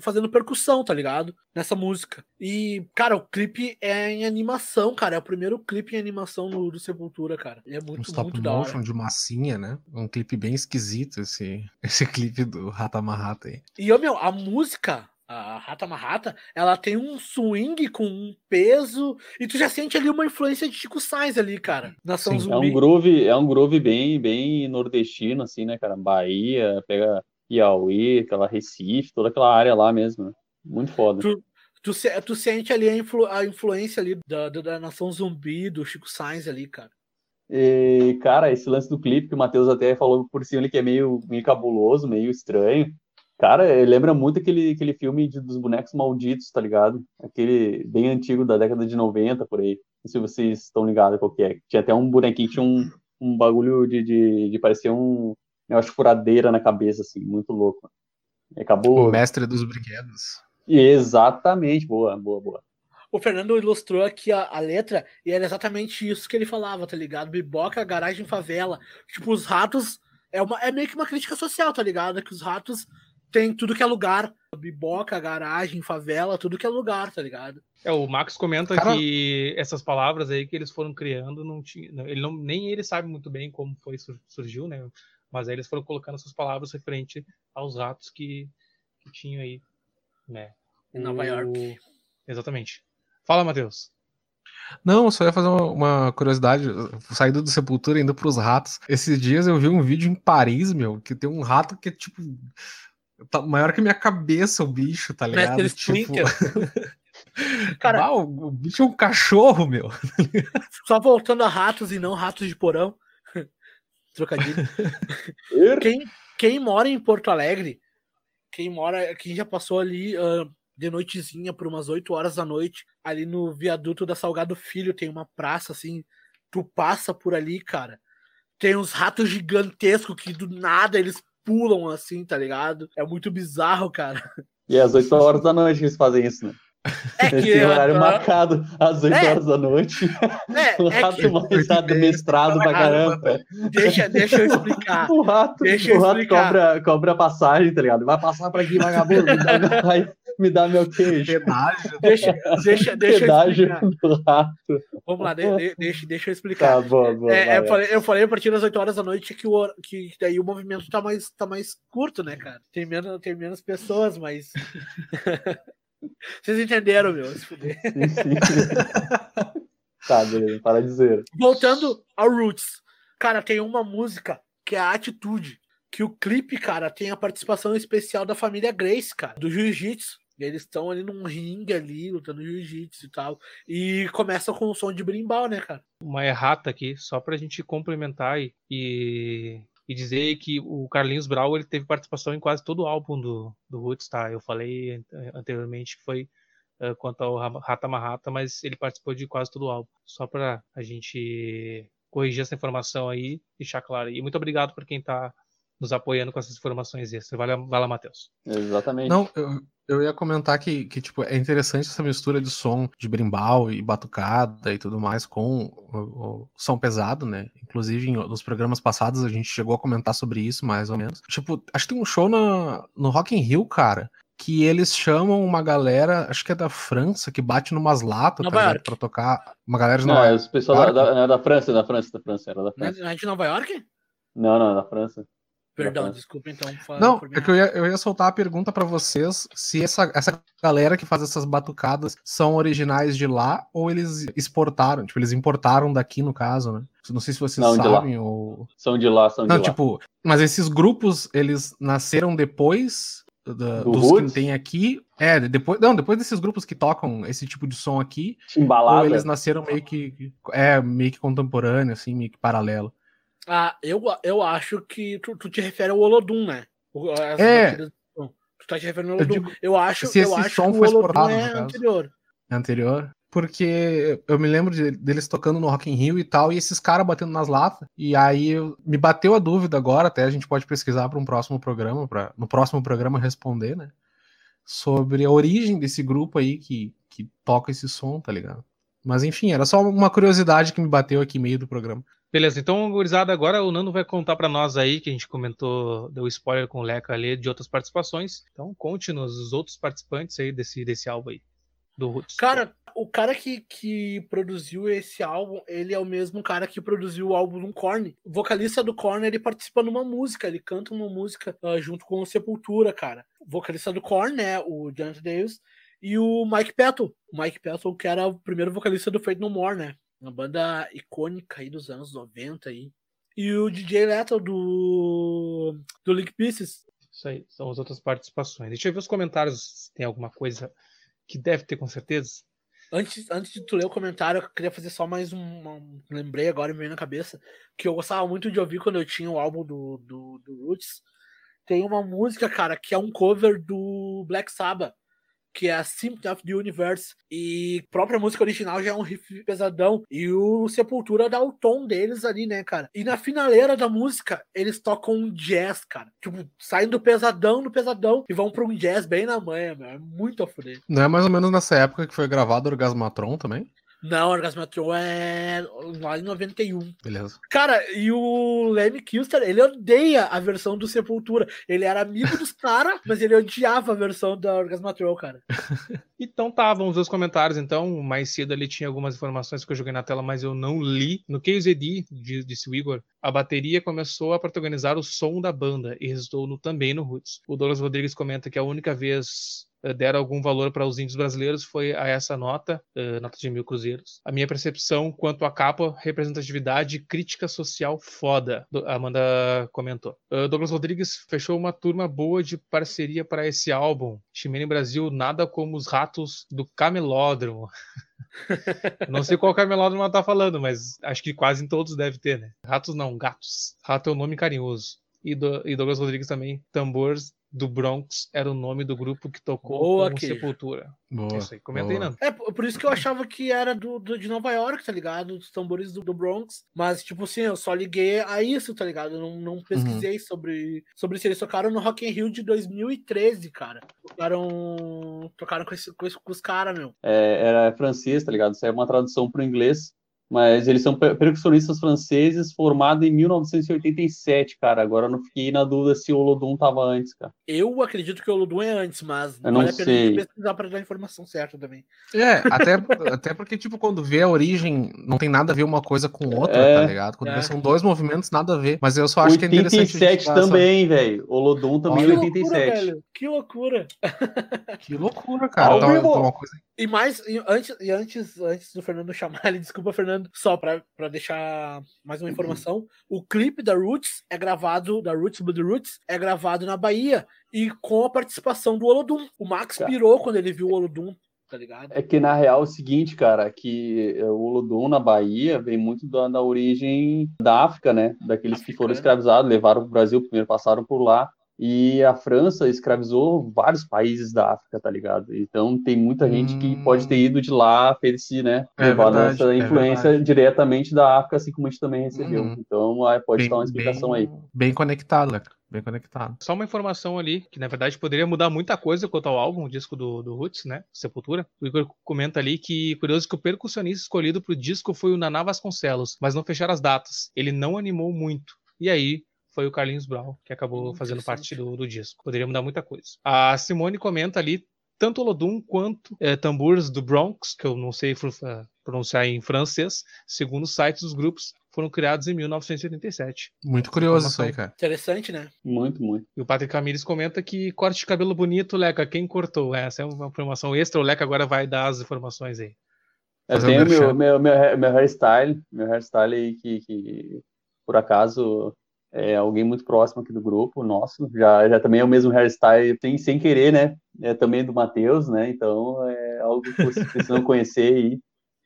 fazendo percussão, tá ligado? Nessa música. E, cara, o clipe é em animação, cara. É o primeiro clipe em animação no, do Sepultura, cara. E é Um muito, stop muito da hora. motion de massinha, né? Um clipe bem esquisito esse, <laughs> esse clipe do Rata Marrata aí. E, ô, meu, a música, a Rata Marrata, ela tem um swing com um peso, e tu já sente ali uma influência de Chico Sainz ali, cara. Nação Sim, É um Zumbi. groove, é um groove bem, bem nordestino, assim, né, cara? Bahia, pega Piauí, aquela Recife, toda aquela área lá mesmo, né? Muito foda. Tu- Tu, tu sente ali a, influ, a influência ali da, da, da, nação zumbi, do Chico Sainz ali, cara. E, cara, esse lance do clipe que o Matheus até falou por cima ali, que é meio, meio cabuloso, meio estranho. Cara, lembra muito aquele, aquele filme de, dos bonecos malditos, tá ligado? Aquele bem antigo da década de 90, por aí. Não sei se vocês estão ligados qual que é. Tinha até um bonequinho que tinha um, um bagulho de, de, de parecer um negócio furadeira na cabeça, assim, muito louco. Acabou. O mestre dos brinquedos. Exatamente, boa, boa, boa. O Fernando ilustrou aqui a, a, letra e era exatamente isso que ele falava, tá ligado? Biboca, garagem, favela. Tipo, os ratos. É, uma, é meio que uma crítica social, tá ligado? Que os ratos têm tudo que é lugar. Biboca, garagem, favela, tudo que é lugar, tá ligado? É, o Max comenta Cara... que essas palavras aí que eles foram criando, não tinha. Ele não, nem ele sabe muito bem como foi surgiu, né? Mas aí eles foram colocando essas palavras referente aos ratos que, que tinham aí, né? Em Nova o... York. Exatamente. Fala, Matheus. Não, só ia fazer uma, uma curiosidade, saindo do Sepultura indo pros ratos. Esses dias eu vi um vídeo em Paris, meu, que tem um rato que é tipo tá maior que minha cabeça o bicho, tá ligado? Tipo... <laughs> Cara, ah, o, o bicho é um cachorro, meu. Só voltando a ratos e não ratos de porão. Trocadilho. <laughs> quem, quem mora em Porto Alegre, quem mora, quem já passou ali uh, de noitezinha por umas 8 horas da noite, ali no viaduto da Salgado Filho, tem uma praça assim, tu passa por ali, cara. Tem uns ratos gigantescos que do nada eles pulam assim, tá ligado? É muito bizarro, cara. E é às 8 horas da noite eles fazem isso, né? É que Esse horário uh, marcado às 8 é, horas da noite. É, <laughs> o é rato é mais mestrado pra caramba. Deixa, deixa eu explicar. <laughs> o rato, deixa o rato explicar. Cobra, cobra passagem, tá ligado? Vai passar pra aqui, vagabundo, me dá meu, me dá meu queijo. Pedágio. Deixa, deixa, deixa Pedágio eu explicar. do rato. Vamos lá, de, deixa, deixa eu explicar. Tá bom, bom, é, eu, falei, eu falei a partir das 8 horas da noite que, o, que daí o movimento tá mais, tá mais curto, né, cara? Tem menos, tem menos pessoas, mas. <laughs> Vocês entenderam, meu? Se fuder. Sim, sim. <laughs> tá, beleza, para dizer. Voltando ao Roots. Cara, tem uma música que é a Atitude. Que o clipe, cara, tem a participação especial da família Grace, cara, do Jiu-Jitsu. Eles estão ali num ringue ali, lutando jiu-jitsu e tal. E começa com o som de brimbal, né, cara? Uma errata aqui, só pra gente complementar e, e e dizer que o Carlinhos Brau ele teve participação em quase todo o álbum do, do Roots, tá? Eu falei anteriormente que foi uh, quanto ao Rata Marrata, mas ele participou de quase todo o álbum. Só para a gente corrigir essa informação aí, deixar claro. E muito obrigado por quem está nos apoiando com essas informações extras. Vai lá, vai lá Matheus. Exatamente. Não, eu, eu ia comentar que, que tipo, é interessante essa mistura de som de brimbal e batucada e tudo mais com o, o som pesado, né? Inclusive, em, nos programas passados a gente chegou a comentar sobre isso, mais ou menos. Tipo, acho que tem um show na, no Rock in Rio, cara, que eles chamam uma galera, acho que é da França, que bate numas latas tá, pra tocar. Uma galera de Não, Nova é o pessoal da, da, da, França, da França, da França, era da França. Não é de Nova York? Não, não, da França. Perdão, desculpa então. Não, é que eu ia, eu ia soltar a pergunta para vocês se essa, essa galera que faz essas batucadas são originais de lá ou eles exportaram, tipo, eles importaram daqui no caso, né? Não sei se vocês Não, sabem ou... São de lá, são Não, de tipo, lá. mas esses grupos, eles nasceram depois da, Do dos Roots? que tem aqui. É, depois, não, depois desses grupos que tocam esse tipo de som aqui, Embalada. ou eles nasceram meio que é meio que contemporâneo assim, meio que paralelo. Ah, eu, eu acho que tu, tu te refere ao Olodum, né? As é. Tu tá te referindo ao Olodum. Eu, digo, eu acho, se eu acho som que o Olodum é anterior. É anterior? Porque eu me lembro de, deles tocando no Rock in Rio e tal, e esses caras batendo nas latas. E aí me bateu a dúvida agora, até a gente pode pesquisar para um próximo programa, para no próximo programa responder, né? Sobre a origem desse grupo aí que, que toca esse som, tá ligado? Mas enfim, era só uma curiosidade que me bateu aqui meio do programa. Beleza, então, gurizada, agora o Nando vai contar para nós aí, que a gente comentou, deu spoiler com o Leca ali de outras participações. Então, conte-nos os outros participantes aí desse, desse álbum aí, do Roots. Cara, o cara que, que produziu esse álbum, ele é o mesmo cara que produziu o álbum do Korn. O vocalista do Korn, ele participa numa música, ele canta uma música uh, junto com o Sepultura, cara. O vocalista do Korn, né, o Jonathan Davis, e o Mike Patton. O Mike Patton, que era o primeiro vocalista do Fate No More, né? Uma banda icônica aí dos anos 90 aí. E o DJ Lethal do, do Link Pieces. Isso aí, são as outras participações. Deixa eu ver os comentários se tem alguma coisa que deve ter com certeza. Antes, antes de tu ler o comentário, eu queria fazer só mais um. um lembrei agora, me veio na cabeça, que eu gostava muito de ouvir quando eu tinha o álbum do, do, do Roots. Tem uma música, cara, que é um cover do Black Sabbath que é a Symptom of the Universe. E própria música original já é um riff pesadão. E o Sepultura dá o tom deles ali, né, cara? E na finaleira da música, eles tocam um jazz, cara. Tipo, saem do pesadão, do pesadão, e vão pra um jazz bem na manhã, meu. É muito a fuder. Não é mais ou menos nessa época que foi gravado Orgasmatron também? Não, Orgasmatron é lá em 91. Beleza. Cara, e o Lemmy Kilster, ele odeia a versão do Sepultura. Ele era amigo dos caras, mas ele odiava a versão da Orgasmatron, cara. <laughs> então tá, vamos ver os comentários então. Mais cedo ali tinha algumas informações que eu joguei na tela, mas eu não li. No QZD, disse o Igor, a bateria começou a protagonizar o som da banda e resultou no, também no Roots. O Douglas Rodrigues comenta que a única vez deram algum valor para os índios brasileiros foi a essa nota, uh, nota de mil cruzeiros. A minha percepção quanto à capa, representatividade crítica social foda, Amanda comentou. Uh, Douglas Rodrigues fechou uma turma boa de parceria para esse álbum. Chimene Brasil, nada como os ratos do camelódromo. <laughs> não sei qual camelódromo ela tá falando, mas acho que quase em todos deve ter, né? Ratos não, gatos. Rato é um nome carinhoso. E, do, e Douglas Rodrigues também, tambores do Bronx era o nome do grupo que tocou Boa, com Sepultura. Boa. Isso aí, comentei não. É, por isso que eu achava que era do, do de Nova York, tá ligado? Dos tambores do, do, Bronx. Mas, tipo assim, eu só liguei a isso, tá ligado? Eu não, não pesquisei uhum. sobre, sobre se eles tocaram no Rock in Rio de 2013, cara. Tocaram, tocaram com, esse, com, esse, com os caras, meu. É, era francês, tá ligado? Isso é uma tradução pro inglês mas eles são percussionistas franceses formados em 1987, cara. Agora eu não fiquei na dúvida se o Olodum tava antes, cara. Eu acredito que o Olodum é antes, mas eu não vale sei. pesquisar para dar a informação certa também. É, até, <laughs> até porque, tipo, quando vê a origem, não tem nada a ver uma coisa com outra, é, tá ligado? Quando é. vê são dois movimentos, nada a ver. Mas eu só acho 87 que é interessante. 87 também, velho. Olodum também Olha, 87. Que loucura, Que loucura, cara. Então, então, uma coisa... E mais, e antes, e antes, antes do Fernando chamar ele, <laughs> desculpa, Fernando, só para deixar mais uma informação, o clipe da Roots é gravado, da Roots Blood Roots, é gravado na Bahia e com a participação do Olodum. O Max pirou quando ele viu o Olodum. Tá ligado? É que na real é o seguinte, cara, que o Olodum na Bahia vem muito da, da origem da África, né? Daqueles Africana. que foram escravizados, levaram para o Brasil, primeiro passaram por lá e a França escravizou vários países da África, tá ligado? Então tem muita gente que pode ter ido de lá, fez esse, né? É levado verdade, essa é influência é diretamente da África, assim como a gente também recebeu. Uhum. Então pode bem, estar uma explicação bem, aí. Bem conectado, bem conectado. Só uma informação ali, que na verdade poderia mudar muita coisa quanto ao álbum, o disco do, do Roots, né? Sepultura. O Igor comenta ali que curioso que o percussionista escolhido pro disco foi o Naná Vasconcelos, mas não fecharam as datas. Ele não animou muito. E aí, foi o Carlinhos Brown, que acabou hum, fazendo parte do, do, disco. Poderia mudar muita coisa. A Simone comenta ali tanto Olodum quanto é, tambores do Bronx, que eu não sei é, pronunciar em francês, segundo os sites dos grupos, foram criados em 1987. Muito curioso isso aí, cara. Interessante, né? Muito, muito. E o Patrick Camires comenta que corte de cabelo bonito, Leca, quem cortou? Essa é uma informação extra, o Leca agora vai dar as informações aí. Eu tenho meu, meu, meu, meu hairstyle, meu hairstyle aí que, que por acaso é alguém muito próximo aqui do grupo, nosso, já, já também é o mesmo hairstyle, tem, sem querer, né? É também do Matheus, né? Então é algo que vocês precisam <laughs> conhecer aí.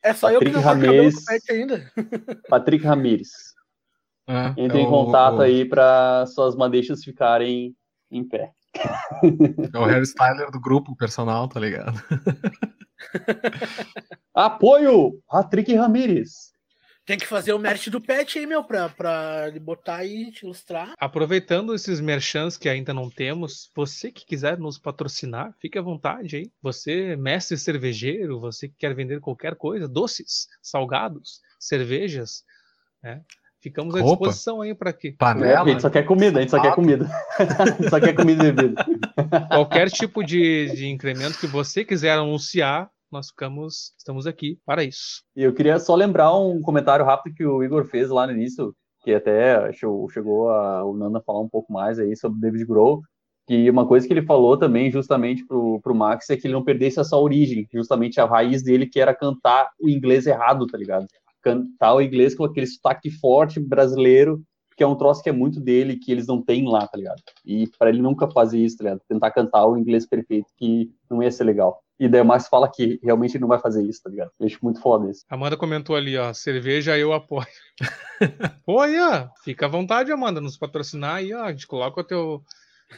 É só Patrick eu que não Ramirez, ainda. <laughs> Patrick Ramires. É, Entre é em contato o... aí para suas madeixas ficarem em pé. É o hairstyler do grupo personal, tá ligado? <laughs> Apoio! Patrick Ramires. Tem que fazer o merch do pet aí, meu, pra, pra ele botar aí, te ilustrar. Aproveitando esses merchants que ainda não temos, você que quiser nos patrocinar, fique à vontade aí. Você, mestre cervejeiro, você que quer vender qualquer coisa, doces, salgados, cervejas, né? Ficamos à disposição aí para quê? Panela. a gente só quer comida, a gente só quer comida. <laughs> só quer comida e bebida. Qualquer tipo de, de incremento que você quiser anunciar, nós ficamos, estamos aqui para isso. E eu queria só lembrar um comentário rápido que o Igor fez lá no início, que até chegou a, o Nanda falar um pouco mais aí sobre o David Grohl, que uma coisa que ele falou também justamente pro, pro Max é que ele não perdesse essa origem, justamente a raiz dele que era cantar o inglês errado, tá ligado? Cantar o inglês com aquele sotaque forte brasileiro porque é um troço que é muito dele, que eles não têm lá, tá ligado? E para ele nunca fazer isso, tá ligado? Tentar cantar o inglês perfeito, que não ia ser legal. E daí o Max fala que realmente não vai fazer isso, tá ligado? Eu acho muito foda isso. Amanda comentou ali, ó, cerveja eu apoio. <laughs> Pô, aí, ó, fica à vontade, Amanda, nos patrocinar aí, ó, a gente coloca o teu,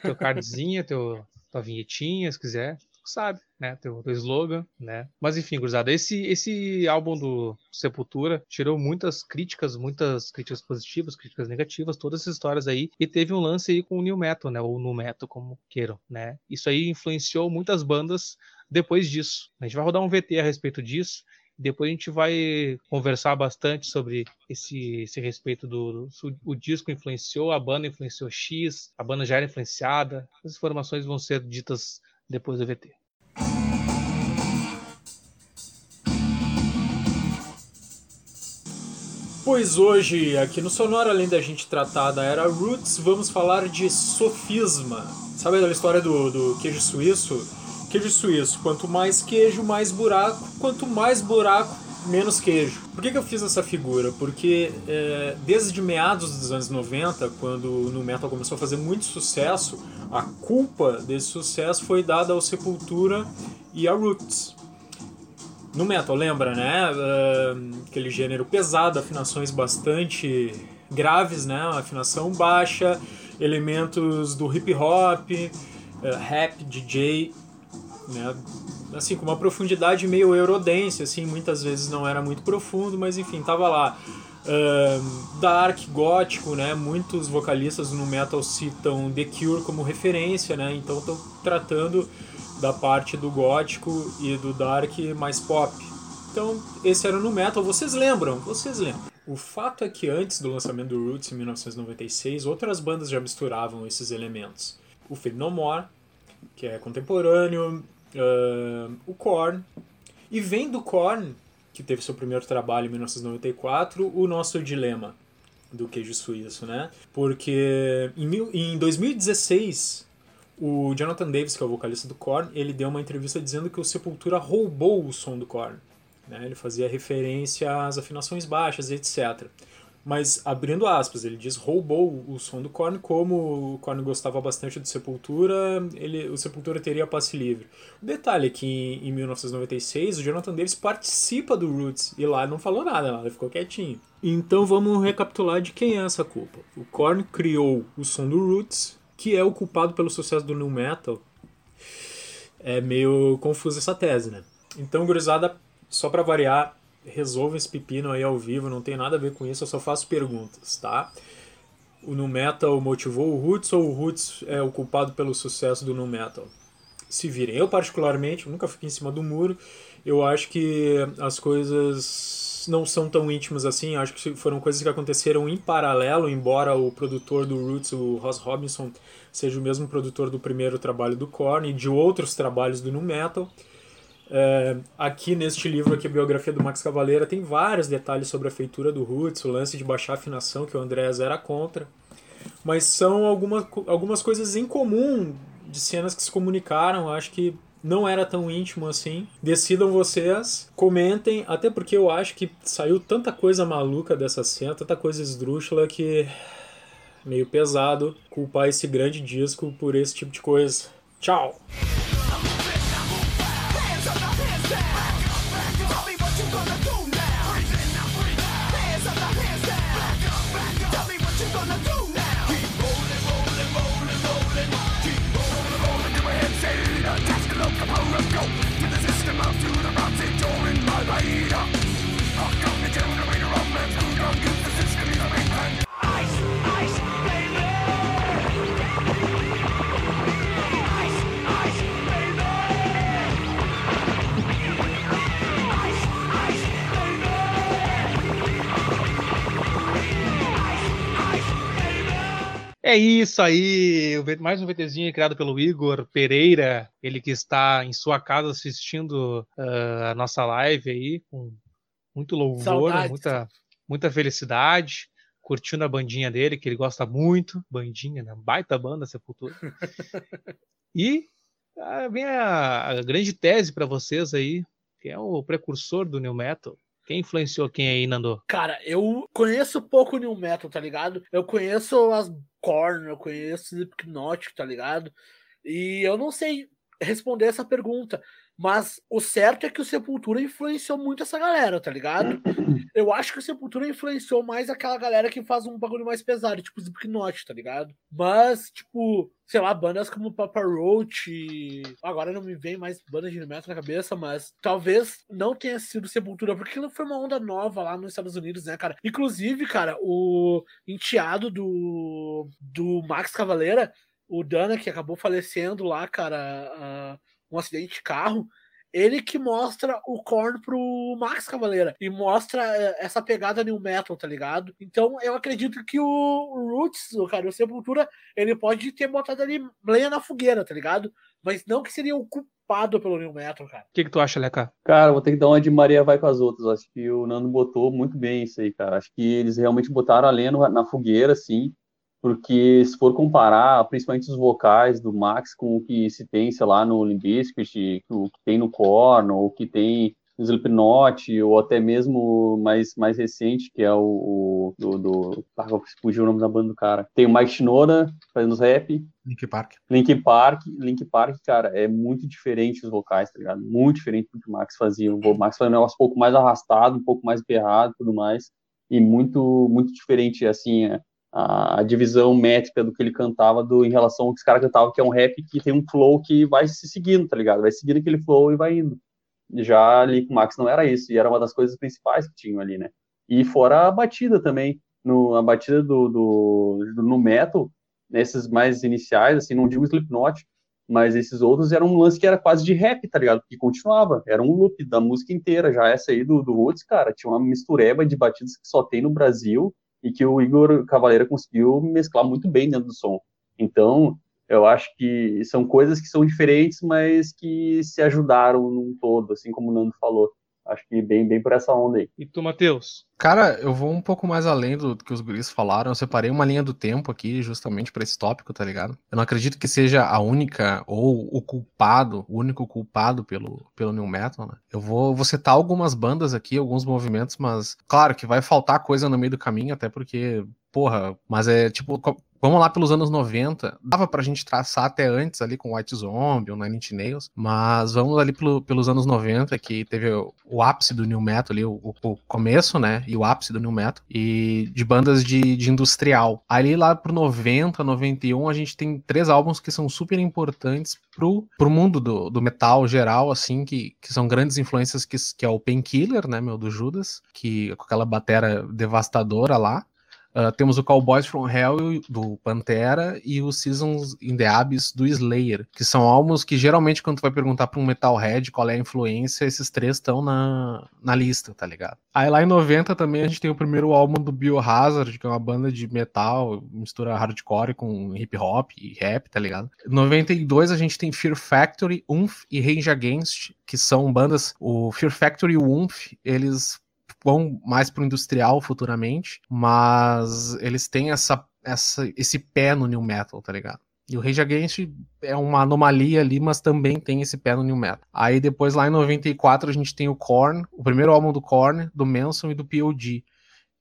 teu cardzinho, teu, tua vinhetinha, se quiser sabe, né? Teu, teu slogan, né? Mas enfim, gurizada, esse, esse álbum do Sepultura tirou muitas críticas, muitas críticas positivas, críticas negativas, todas essas histórias aí, e teve um lance aí com o New Metal, né? Ou No Metal, como queiram, né? Isso aí influenciou muitas bandas depois disso. A gente vai rodar um VT a respeito disso. Depois a gente vai conversar bastante sobre esse, esse respeito do, do, o disco influenciou, a banda influenciou X, a banda já era influenciada. As informações vão ser ditas depois do VT. Pois hoje, aqui no Sonora, além da gente tratar da era Roots, vamos falar de sofisma. Sabe aquela história do, do queijo suíço? Queijo suíço, quanto mais queijo, mais buraco. Quanto mais buraco, menos queijo. Por que, que eu fiz essa figura? Porque é, desde meados dos anos 90, quando o Metal começou a fazer muito sucesso, a culpa desse sucesso foi dada ao Sepultura e a Roots. No metal, lembra, né? Uh, aquele gênero pesado, afinações bastante graves, né? Afinação baixa, elementos do hip hop, uh, rap, DJ, né? assim, com uma profundidade meio eurodance, assim, muitas vezes não era muito profundo, mas enfim, tava lá. Uh, dark, gótico, né? Muitos vocalistas no metal citam The Cure como referência, né? Então estou tratando da parte do gótico e do dark mais pop. Então, esse era no metal, vocês lembram? Vocês lembram? O fato é que antes do lançamento do Roots em 1996, outras bandas já misturavam esses elementos. O Fade No More, que é contemporâneo, uh, o Korn. E vem do Korn, que teve seu primeiro trabalho em 1994, o nosso dilema do queijo suíço, né? Porque em, mil, em 2016, o Jonathan Davis, que é o vocalista do Korn, ele deu uma entrevista dizendo que o Sepultura roubou o som do Korn. Né? Ele fazia referência às afinações baixas, etc. Mas, abrindo aspas, ele diz roubou o som do Korn, como o Korn gostava bastante do Sepultura, ele, o Sepultura teria passe livre. O detalhe é que em, em 1996 o Jonathan Davis participa do Roots e lá não falou nada, ele ficou quietinho. Então vamos recapitular de quem é essa culpa. O Korn criou o som do Roots, que é o culpado pelo sucesso do New Metal. É meio confusa essa tese, né? Então, gurizada, só para variar, resolva esse pepino aí ao vivo, não tem nada a ver com isso, eu só faço perguntas, tá? O Nu Metal motivou o Roots ou o Roots é o culpado pelo sucesso do Nu Metal? Se virem. Eu, particularmente, nunca fiquei em cima do muro. Eu acho que as coisas não são tão íntimas assim. Acho que foram coisas que aconteceram em paralelo, embora o produtor do Roots, o Ross Robinson, seja o mesmo produtor do primeiro trabalho do Korn e de outros trabalhos do Nu Metal. É, aqui neste livro, aqui, a biografia do Max Cavaleira, tem vários detalhes sobre a feitura do Roots, o lance de baixar a afinação, que o Andrés era contra. Mas são alguma, algumas coisas em comum de cenas que se comunicaram, acho que não era tão íntimo assim. Decidam vocês, comentem, até porque eu acho que saiu tanta coisa maluca dessa cena, tanta coisa esdrúxula que meio pesado culpar esse grande disco por esse tipo de coisa. Tchau! É isso aí, mais um VTzinho criado pelo Igor Pereira, ele que está em sua casa assistindo uh, a nossa live aí, com muito louvor, muita, muita felicidade, curtindo a bandinha dele, que ele gosta muito, bandinha, né? baita banda Sepultura. <laughs> e uh, vem a, a grande tese para vocês aí, que é o precursor do New Metal, Quem influenciou quem aí, Nando? Cara, eu conheço pouco New Metal, tá ligado? Eu conheço as Korn, eu conheço Slipknot, tá ligado? E eu não sei responder essa pergunta. Mas o certo é que o Sepultura influenciou muito essa galera, tá ligado? Eu acho que o Sepultura influenciou mais aquela galera que faz um bagulho mais pesado, tipo Slipknot, tá ligado? Mas, tipo, sei lá, bandas como Papa Roach. Agora não me vem mais bandas de metal na cabeça, mas talvez não tenha sido Sepultura, porque aquilo foi uma onda nova lá nos Estados Unidos, né, cara? Inclusive, cara, o enteado do, do Max Cavaleira, o Dana, que acabou falecendo lá, cara. Uh, um acidente de carro, ele que mostra o Korn pro Max Cavaleira e mostra eh, essa pegada new metal, tá ligado? Então eu acredito que o Roots, o cara, o Sepultura, ele pode ter botado ali lenha na fogueira, tá ligado? Mas não que seria o culpado pelo new metal, cara. O que, que tu acha, Leca? Cara, vou ter que dar uma de Maria vai com as outras. Acho que o Nando botou muito bem isso aí, cara. Acho que eles realmente botaram a lenha na fogueira, assim porque se for comparar, principalmente os vocais do Max com o que se tem, sei lá, no Limbiskit, o que tem no Korn, ou o que tem no Slipknot, ou até mesmo mais, mais recente, que é o, o do, do ah, fugiu o nome da banda do cara. Tem o Mike Shinoda fazendo os rap. Link Park. Link Park, Link Park, cara, é muito diferente os vocais, tá ligado? Muito diferente do que o Max fazia. O Max fazia um negócio um pouco mais arrastado, um pouco mais berrado e tudo mais. E muito, muito diferente, assim, é, a, a, divisão métrica do que ele cantava do, em relação ao que os caras cantavam, que é um rap que tem um flow que vai se seguindo, tá ligado? Vai seguindo aquele flow e vai indo. Já ali com o Max não era isso, e era uma das coisas principais que tinham ali, né? E fora a batida também, no, a batida do, do, do no metal, nesses mais iniciais, assim, não digo Slipknot, mas esses outros eram um lance que era quase de rap, tá ligado? Que continuava, era um loop da música inteira. Já essa aí do, do Roots, cara, tinha uma mistureba de batidas que só tem no Brasil, e que o Igor Cavaleira conseguiu mesclar muito bem dentro do som. Então, eu acho que são coisas que são diferentes, mas que se ajudaram num todo, assim como o Nando falou. Acho que bem, bem por essa onda aí. E tu, Matheus? Cara, eu vou um pouco mais além do que os guris falaram. Eu separei uma linha do tempo aqui, justamente para esse tópico, tá ligado? Eu não acredito que seja a única ou o culpado, o único culpado pelo, pelo New Metal, né? Eu vou, vou citar algumas bandas aqui, alguns movimentos, mas claro que vai faltar coisa no meio do caminho, até porque porra, mas é tipo, Vamos lá pelos anos 90. Dava pra gente traçar até antes ali com White Zombie ou Nine Inch Nails, mas vamos ali pelo, pelos anos 90, que teve o, o ápice do New Metal ali, o, o, começo, né, e o ápice do New Metal, e de bandas de, de industrial. Ali lá pro 90, 91, a gente tem três álbuns que são super importantes pro, pro mundo do, do metal geral, assim, que, que são grandes influências, que, que é o Painkiller, né, meu, do Judas, que com aquela batera devastadora lá, Uh, temos o Cowboys from Hell do Pantera e o Seasons in the Abyss do Slayer, que são álbuns que geralmente quando tu vai perguntar para um metalhead qual é a influência, esses três estão na, na lista, tá ligado? Aí lá em 90 também a gente tem o primeiro álbum do Biohazard, que é uma banda de metal, mistura hardcore com hip hop e rap, tá ligado? Em 92 a gente tem Fear Factory, Umf e Rage Against, que são bandas, o Fear Factory e o Umf, eles vão mais para o industrial futuramente, mas eles têm essa, essa, esse pé no new metal, tá ligado? E o Rage Against é uma anomalia ali, mas também tem esse pé no new metal. Aí depois lá em 94 a gente tem o Korn, o primeiro álbum do Korn, do Manson e do POD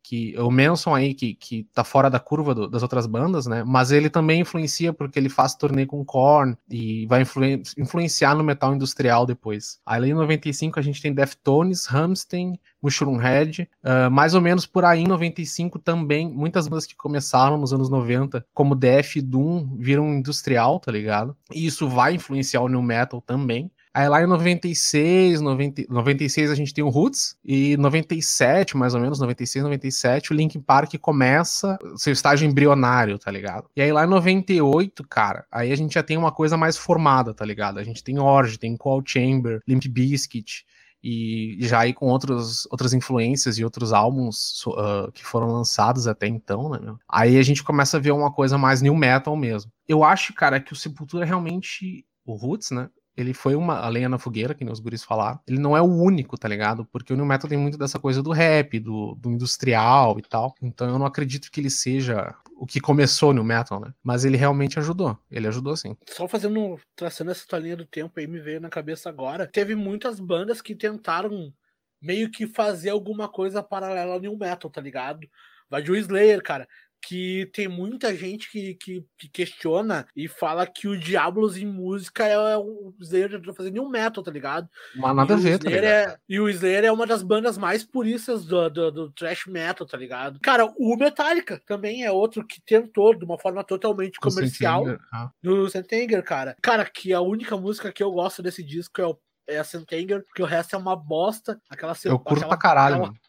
que o Manson aí, que, que tá fora da curva do, das outras bandas, né? Mas ele também influencia porque ele faz turnê com Korn e vai influ influenciar no metal industrial depois. Aí em 95 a gente tem Deftones, Hamstein, Mushroomhead, uh, mais ou menos por aí em 95 também, muitas bandas que começaram nos anos 90, como Def e Doom, viram industrial, tá ligado? E isso vai influenciar o new metal também. Aí lá em 96, 90, 96 a gente tem o Roots, e 97, mais ou menos, 96, 97, o Linkin Park começa seu estágio embrionário, tá ligado? E aí lá em 98, cara, aí a gente já tem uma coisa mais formada, tá ligado? A gente tem Orge, tem Cold Chamber, Limp Bizkit, e já aí com outros, outras influências e outros álbuns uh, que foram lançados até então, né? Meu? Aí a gente começa a ver uma coisa mais new metal mesmo. Eu acho, cara, que o Sepultura realmente, o Roots, né? Ele foi uma a lenha na fogueira, que os guris falaram. Ele não é o único, tá ligado? Porque o New Metal tem muito dessa coisa do rap, do, do industrial e tal. Então eu não acredito que ele seja o que começou no metal, né? Mas ele realmente ajudou. Ele ajudou sim. Só fazendo, traçando essa tua linha do tempo aí, me veio na cabeça agora. Teve muitas bandas que tentaram meio que fazer alguma coisa paralela ao New Metal, tá ligado? Vai de Slayer, cara que tem muita gente que, que, que, questiona e fala que o Diablos em música é o Slayer tá fazendo um metal, tá ligado? Mas nada a ver, tá ligado? É, e o Slayer é uma das bandas mais puristas do, do, do thrash metal, tá ligado? Cara, o Metallica também é outro que tentou de uma forma totalmente comercial ah. do Sentenger, cara. Cara, que a única música que eu gosto desse disco é o é a Sentenger, porque o resto é uma bosta. Aquela Eu curto aquela, pra caralho, aquela, mano.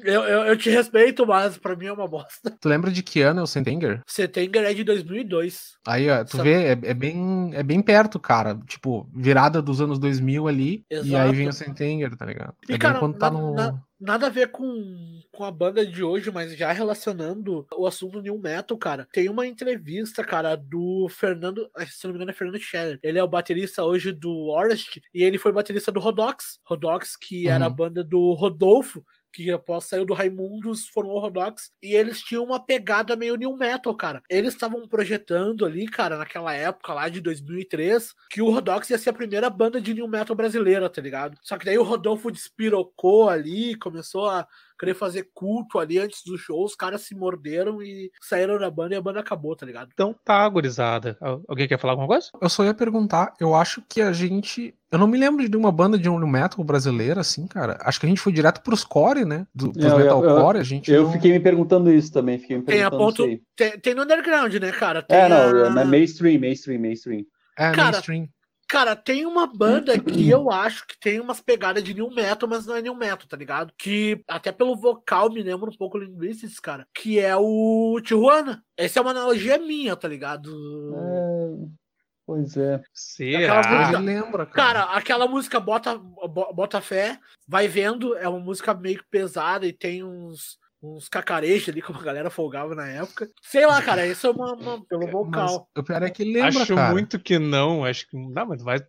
Eu, eu, eu, te respeito, mas pra mim é uma bosta. Tu lembra de que ano é o Sentenger? Sentenger é de 2002. Aí, ó, tu Sabe? vê, é, é, bem, é bem perto, cara. Tipo, virada dos anos 2000 ali, Exato. e aí vem o Sentenger, tá ligado? E, é cara, quando tá na, no... Na, nada a ver com, com a banda de hoje, mas já relacionando o assunto New Metal, cara. Tem uma entrevista, cara, do Fernando, se não me engano é Fernando Scheller. Ele é o baterista hoje do Orest, e ele foi baterista do Rodox. Rodox, que uhum. era a banda do Rodolfo, que após saiu do Raimundos, formou o Rodox, e eles tinham uma pegada meio new metal, cara. Eles estavam projetando ali, cara, naquela época lá de 2003, que o Rodox ia ser a primeira banda de new metal brasileira, tá ligado? Só que daí o Rodolfo despirocou ali, começou a querer fazer culto ali antes do show, os caras se morderam e saíram da banda e a banda acabou, tá ligado? Então tá, gurizada. Alguém quer falar alguma coisa? Eu só ia perguntar, eu acho que a gente. Eu não me lembro de uma banda de um metal brasileira, assim, cara. Acho que a gente foi direto pros core, né? Do, pros eu, metalcore, a gente. Eu não... fiquei me perguntando isso também. Fiquei me perguntando tem a ponto. Tem, tem, no underground, né, cara? Tem é, não, a... é mainstream, mainstream, mainstream. É, cara, mainstream. Cara, tem uma banda que eu acho que tem umas pegadas de new metal, mas não é new metal, tá ligado? Que até pelo vocal me lembra um pouco Linguistics, cara. Que é o Tijuana. Essa é uma analogia minha, tá ligado? É... Pois é. Será? Música, lembra, cara. cara. aquela música Bota, Bota Fé, vai vendo, é uma música meio pesada e tem uns uns cacarejos ali, <laughs> como a galera folgava na época. Sei lá, cara, isso é uma, uma pelo vocal. Mas o pior é que lembra, Acho cara. muito que não, acho que não, mas vai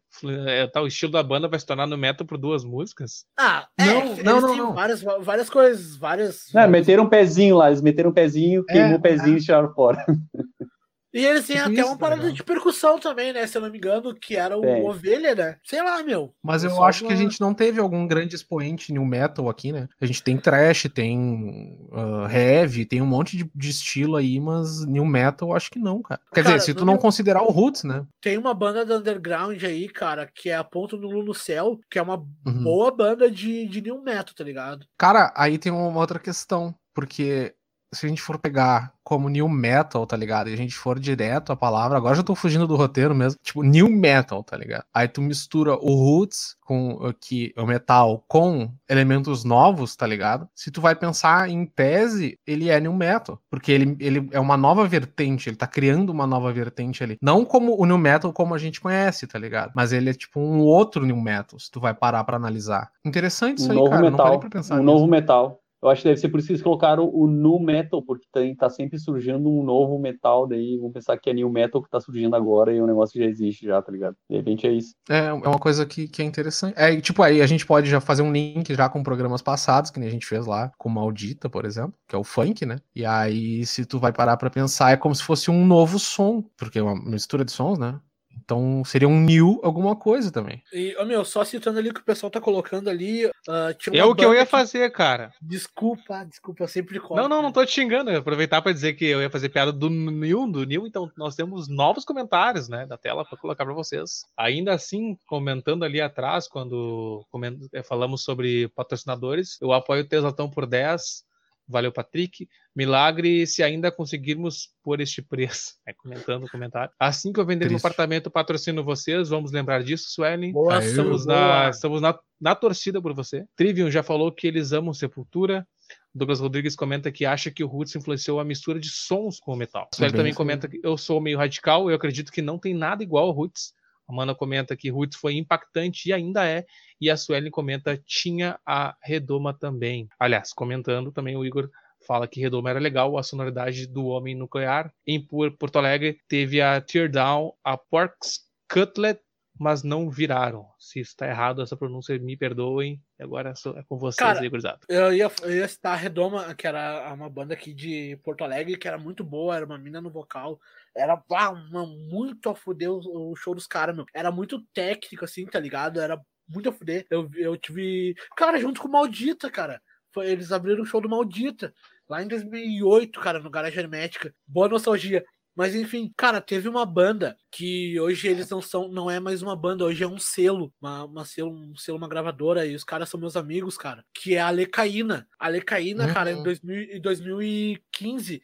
é, tá, o estilo da banda vai se tornar no metal por duas músicas. Ah, é, não, não, não, não, várias várias coisas, várias Não, meteram um pezinho lá, eles meteram um pezinho, queimou o é, pezinho é. e tiraram fora. E eles têm tipo até isso, uma parada tá de percussão também, né? Se eu não me engano, que era o é. Ovelha, né? Sei lá, meu. Mas eu acho uma... que a gente não teve algum grande expoente new metal aqui, né? A gente tem trash, tem uh, heavy, tem um monte de, de, estilo aí, mas new metal eu acho que não, cara. Quer cara, dizer, se tu não meu... considerar o Roots, né? Tem uma banda do underground aí, cara, que é a Ponto do no Céu, que é uma uhum. boa banda de, de new metal, tá ligado? Cara, aí tem uma outra questão, porque se a gente for pegar como new metal, tá ligado? E a gente for direto a palavra, agora já tô fugindo do roteiro mesmo, tipo new metal, tá ligado? Aí tu mistura o roots com aqui o metal com elementos novos, tá ligado? Se tu vai pensar em tese, ele é new metal, porque ele, ele é uma nova vertente, ele tá criando uma nova vertente ali. Não como o new metal como a gente conhece, tá ligado? Mas ele é tipo um outro new metal, se tu vai parar para analisar. Interessante isso um aí, novo cara. Metal, um mesmo. novo metal. Eu acho que deve ser por isso que eles colocaram o nu metal, porque tem, tá sempre surgindo um novo metal, daí vão pensar que é new metal que tá surgindo agora e é um negócio que já existe já, tá ligado? De repente é isso. É, é uma coisa que, que é interessante. É, tipo, aí a gente pode já fazer um link já com programas passados, que nem a gente fez lá com Maldita, por exemplo, que é o funk, né? E aí, se tu vai parar pra pensar, é como se fosse um novo som, porque é uma mistura de sons, né? Então seria um new alguma coisa também. E, oh, meu, só citando ali o que o pessoal tá colocando ali. Uh, é o que eu ia que... fazer, cara. Desculpa, desculpa, eu sempre corto. Não, não, não tô te xingando. Eu aproveitar para dizer que eu ia fazer piada do new, do new, então nós temos novos comentários, né, da tela para colocar para vocês. Ainda assim, comentando ali atrás, quando eh, falamos sobre patrocinadores, eu apoio o Teslatão por 10 Valeu, Patrick. Milagre se ainda conseguirmos por este preço. <laughs> É, comentando o comentário. Assim que eu vender Triste. meu apartamento, patrocino vocês. Vamos lembrar disso, Suelen. Boa, estamos, na, estamos na, na torcida por você. Trivium já falou que eles amam Sepultura. Douglas Rodrigues comenta que acha que o Roots influenciou a mistura de sons com o metal. Suelen também comenta que eu sou meio radical. Eu acredito que não tem nada igual ao Roots. A Mana comenta que Roots foi impactante e ainda é. E a Suelen comenta tinha a Redoma também. Aliás, comentando também o Igor fala que Redoma era legal, a sonoridade do Homem Nuclear. Em Porto Alegre teve a Teardown, a Porks Cutlet, mas não viraram. Se está errado essa pronúncia, me perdoem. Agora é com vocês, Cara, aí, gurizada. Eu ia, eu ia citar a Redoma, que era uma banda aqui de Porto Alegre, que era muito boa, era uma mina no vocal. Era uma, muito a fuder o, o show dos caras, meu. Era muito técnico, assim, tá ligado? Era muito a fuder. Eu, eu tive. Cara, junto com o Maldita, cara. Foi, eles abriram o show do Maldita. Lá em 2008, cara, no Garagem Hermética. Boa nostalgia. Mas enfim, cara, teve uma banda que hoje eles não são, não é mais uma banda, hoje é um selo, uma, uma selo, um selo, uma gravadora, e os caras são meus amigos, cara, que é a Lecaína. A Lecaína, uhum. cara, em, 2000, em 2015,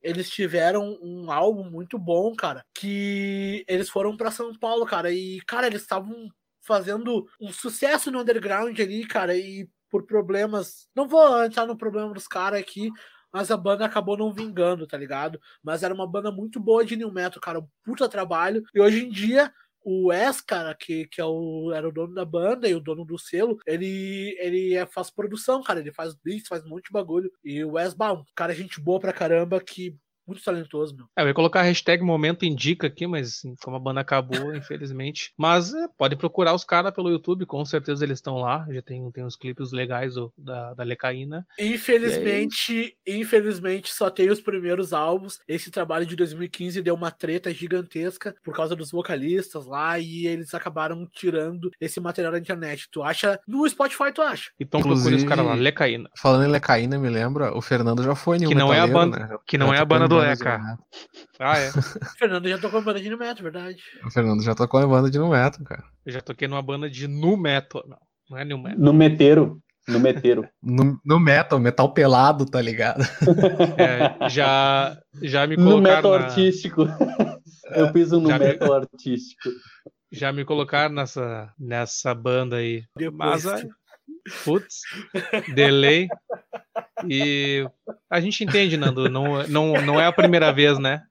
eles tiveram um álbum muito bom, cara, que eles foram para São Paulo, cara, e, cara, eles estavam fazendo um sucesso no underground ali, cara, e por problemas. Não vou entrar no problema dos caras aqui, mas a banda acabou não vingando, tá ligado? Mas era uma banda muito boa de new metal, cara, um puta trabalho. E hoje em dia o Wes, cara, que, que é o, era o dono da banda e o dono do selo, ele, ele é, faz produção, cara, ele faz beats, faz um monte de bagulho. E o Wes Baum, cara, é gente boa pra caramba, que muito talentoso, meu. É, eu ia colocar a hashtag Momento Indica aqui, mas como a banda acabou, <laughs> infelizmente. Mas é, pode procurar os caras pelo YouTube, com certeza eles estão lá. Já tem, tem uns clipes legais do, da, da Lecaína. Infelizmente, aí... infelizmente, só tem os primeiros álbuns. Esse trabalho de 2015 deu uma treta gigantesca por causa dos vocalistas lá e eles acabaram tirando esse material da internet. Tu acha? No Spotify, tu acha? Então procura os caras lá, Lecaína. Falando em Lecaína, me lembra, o Fernando já foi em um que não é a banda, né? Que não já é a banda do Leca. Ah, é. o <laughs> Fernando já tocou em banda de no metal, verdade. O Fernando já tocou em banda de no metal, cara. Eu já toquei numa banda de nu metal. Não, não é nu metal. No meteiro. No meteiro. <laughs> no, no metal, metal pelado, tá ligado? <laughs> É, já, já me colocaram. No metal na... artístico. Eu piso no já metal me... artístico. Já me colocaram nessa, nessa banda aí. Mas, putz, delay. E a gente entende, Nando, não, não, não é a primeira vez, né?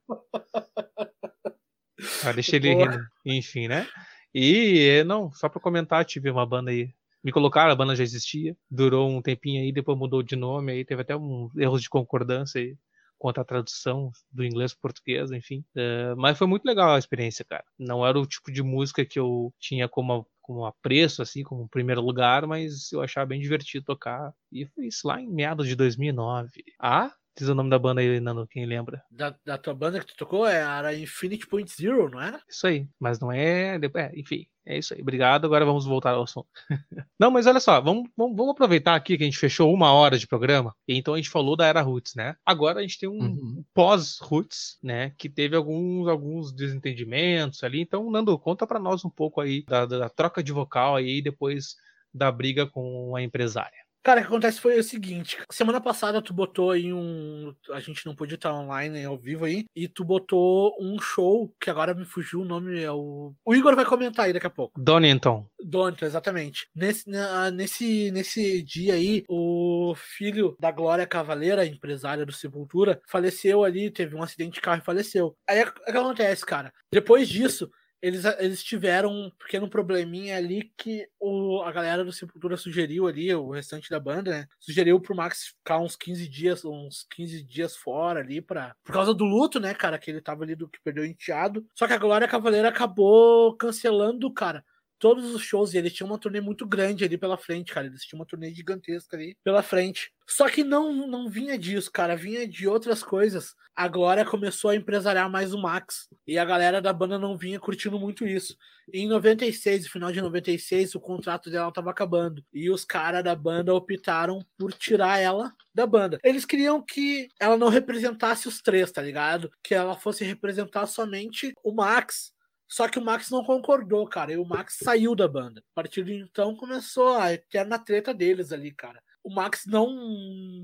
Ah, deixa ele rindo. Enfim, né? E não, só para comentar, tive uma banda aí. Me colocaram, a banda já existia, durou um tempinho aí, depois mudou de nome, aí teve até uns erros de concordância aí quanto à tradução do inglês para português, enfim. Uh, mas foi muito legal a experiência, cara. Não era o tipo de música que eu tinha como como apreço, assim, como primeiro lugar, mas eu achava bem divertido tocar. E foi isso lá em meados de 2009. Ah, diz o nome da banda aí, Nando, quem lembra? Da, da tua banda que tu tocou era Infinite Point Zero, não era? Isso aí, mas não é. é enfim, é isso aí. Obrigado. Agora vamos voltar ao som. <laughs> Não, mas olha só, vamos, vamos, vamos, aproveitar aqui que a gente fechou uma hora de programa. E então a gente falou da era Roots, né? Agora a gente tem um uhum. pós-Roots, né? Que teve alguns, alguns desentendimentos ali. Então, Nando, conta para nós um pouco aí da, da troca de vocal aí depois da briga com a empresária. Cara, o que acontece foi o seguinte: semana passada tu botou aí um. A gente não podia estar online ao vivo aí. E tu botou um show, que agora me fugiu o nome, é o. O Igor vai comentar aí daqui a pouco. Donington. Donington, exatamente. Nesse, nesse, nesse dia aí, o filho da Glória Cavaleira, empresária do Sepultura, faleceu ali, teve um acidente de carro e faleceu. Aí o que acontece, cara? Depois disso eles, eles tiveram um pequeno probleminha ali que o, a galera do Sepultura sugeriu ali, o restante da banda, né? Sugeriu pro Max ficar uns 15 dias, uns 15 dias fora ali para por causa do luto, né, cara, que ele tava ali do que perdeu o enteado. Só que a Glória Cavaleira acabou cancelando, cara, todos os shows e eles tinham uma turnê muito grande ali pela frente, cara. Eles tinham uma turnê gigantesca ali pela frente. Só que não, não vinha disso, cara. Vinha de outras coisas. A começou a empresariar mais o Max. E a galera da banda não vinha curtindo muito isso. E em 96, no final de 96, o contrato dela tava acabando. E os caras da banda optaram por tirar ela da banda. Eles queriam que ela não representasse os três, tá ligado? Que ela fosse representar somente o Max só que o Max não concordou, cara. E o Max saiu da banda. A partir de então começou a eterna treta deles ali, cara. O Max não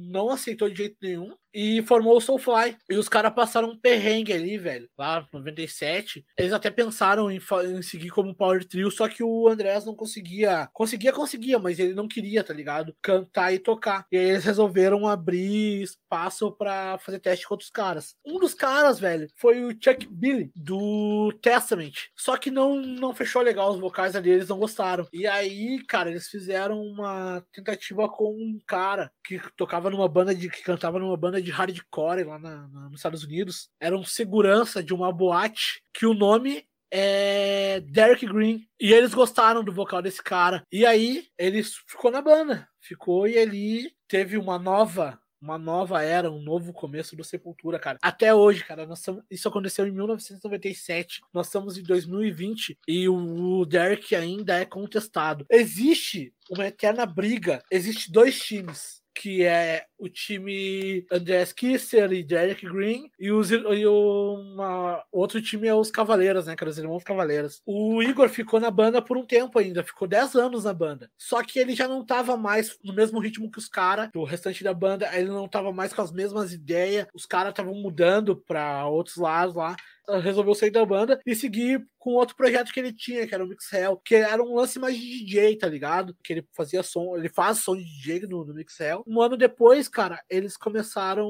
não aceitou de jeito nenhum e formou o Soulfly. E os caras passaram um perrengue ali, velho. Lá, 97. Eles até pensaram em, em, seguir como Power Trio, só que o Andrés não conseguia. Conseguia, conseguia, mas ele não queria, tá ligado? Cantar e tocar. E aí eles resolveram abrir espaço para fazer teste com outros caras. Um dos caras, velho, foi o Chuck Billy, do Testament. Só que não, não fechou legal os vocais ali, eles não gostaram. E aí, cara, eles fizeram uma tentativa com um cara que tocava numa banda de. que cantava numa banda de hardcore lá na, na, nos Estados Unidos. Era um segurança de uma boate que o nome é Derek Green. E eles gostaram do vocal desse cara. E aí ele ficou na banda. Ficou e ele teve uma nova uma nova era, um novo começo do Sepultura, cara. Até hoje, cara, nós estamos, isso aconteceu em 1997, nós estamos em 2020 e o Derek ainda é contestado. Existe uma eterna briga, existe dois times que é o time Andreas Kisser e Derek Green, e, os, e uma, outro time é os Cavaleiros, né, que eram os irmãos Cavaleiros. O Igor ficou na banda por um tempo ainda, ficou 10 anos na banda. Só que ele já não tava mais no mesmo ritmo que os caras, o restante da banda, ele não tava mais com as mesmas ideias, os caras estavam mudando para outros lados lá resolveu sair da banda e seguir com outro projeto que ele tinha, que era o Mix Hell, que era um lance mais de DJ, tá ligado? Que ele fazia som, ele faz som de DJ no, no Mix Hell. Um ano depois, cara, eles começaram,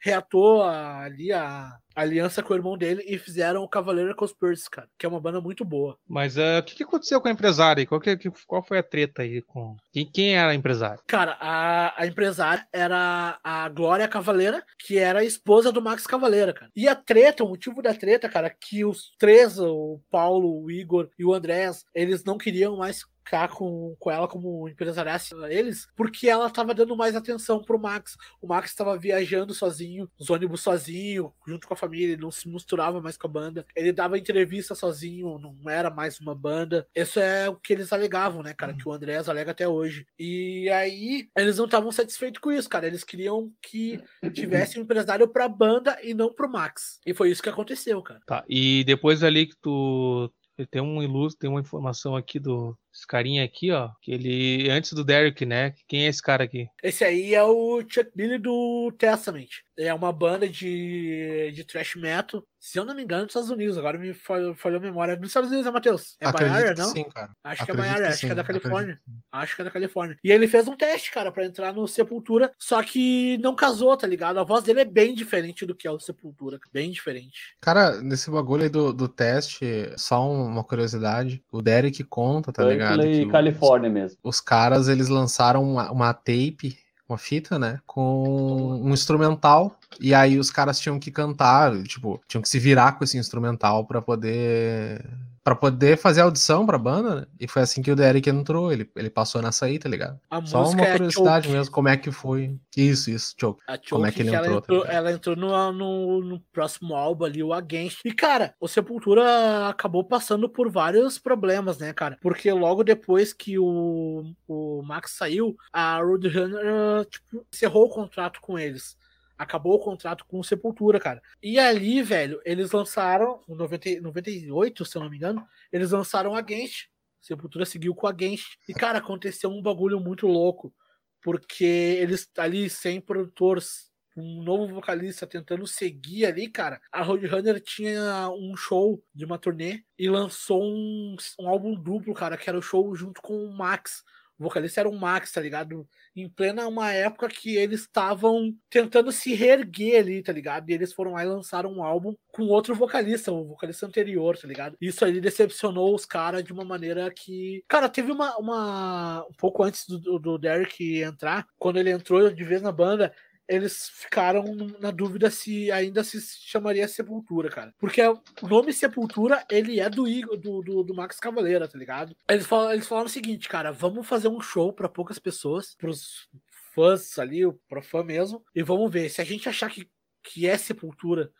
reatou a, ali a, aliança com o irmão dele e fizeram o Cavaleiro Conspiracy, cara, que é uma banda muito boa. Mas uh, o que, que, aconteceu com a empresária? Qual, que, qual foi a treta aí com. Quem, quem era a empresária? Cara, a, a empresária era a Glória Cavaleira, que era a esposa do Max Cavaleira, cara. E a treta, o motivo da treta, cara, que os três, o Paulo, o Igor e o Andrés, eles não queriam mais ficar com, com ela como empresariasse eles, porque ela tava dando mais atenção pro Max. O Max estava viajando sozinho, os ônibus sozinho, junto com a família, ele não se misturava mais com a banda. Ele dava entrevista sozinho, não era mais uma banda. Isso é o que eles alegavam, né, cara? Que o Andrés alega até hoje. E aí, eles não estavam satisfeitos com isso, cara. Eles queriam que tivesse um empresário pra banda e não pro Max. E foi isso que aconteceu, cara. Tá, e depois ali que tu tem um ilustre, tem uma informação aqui do esse carinha aqui, ó, que ele antes do Derek, né? Quem é esse cara aqui? Esse aí é o Chuck Billy do Testament. É uma banda de, de thrash metal, se eu não me engano, dos Estados Unidos. Agora me falhou, falhou a memória. Nos Estados Unidos, é Matheus? É Bayard, não? Sim, cara. Acho Acredito que é Bayard, acho que é da Califórnia. Acho que é da Califórnia. E ele fez um teste, cara, para entrar no Sepultura, só que não casou, tá ligado? A voz dele é bem diferente do que é o Sepultura, bem diferente. Cara, nesse bagulho aí do, do teste, só uma curiosidade, o Derek conta, tá ligado? Que Califórnia os, mesmo. Os caras, eles lançaram uma, uma tape, uma fita, né? Com um instrumental. E aí os caras tinham que cantar, tipo, tinham que se virar com esse instrumental para poder para poder fazer audição pra banda, né? E foi assim que o Derek entrou. Ele, ele passou nessa aí, tá ligado? A Só uma é curiosidade mesmo, como é que foi. Isso, isso, Choke. A Choke como é que ele ela entrou? entrou, tá ela entrou no, no, no, próximo álbum ali, o Against. E, cara, o Sepultura acabou passando por vários problemas, né, cara? Porque logo depois que o, o Max saiu, a Roadrunner, tipo, encerrou o contrato com eles acabou o contrato com o Sepultura, cara. E ali, velho, eles lançaram, em 90, 98, se eu não me engano, eles lançaram Against. Sepultura seguiu com Against. E, cara, aconteceu um bagulho muito louco. Porque eles ali, sem produtores, um novo vocalista tentando seguir ali, cara. A Roadrunner tinha um show de uma turnê e lançou um, um álbum duplo, cara, que era o show junto com o Max. O vocalista era um Max, tá ligado? Em plena uma época que eles estavam tentando se reerguer ali, tá ligado? E eles foram lá e lançaram um álbum com outro vocalista, o vocalista anterior, tá ligado? Isso ali decepcionou os caras de uma maneira que. Cara, teve uma. uma... Um pouco antes do, do Derek entrar, quando ele entrou de vez na banda, eles ficaram na dúvida se ainda se chamaria Sepultura, cara. Porque o nome Sepultura, ele é do do, do, do, Max Cavaleira, tá ligado? Eles falaram, eles falaram o seguinte, cara, vamos fazer um show para poucas pessoas, pros fãs ali, pro fã mesmo, e vamos ver. Se a gente achar que, que é Sepultura,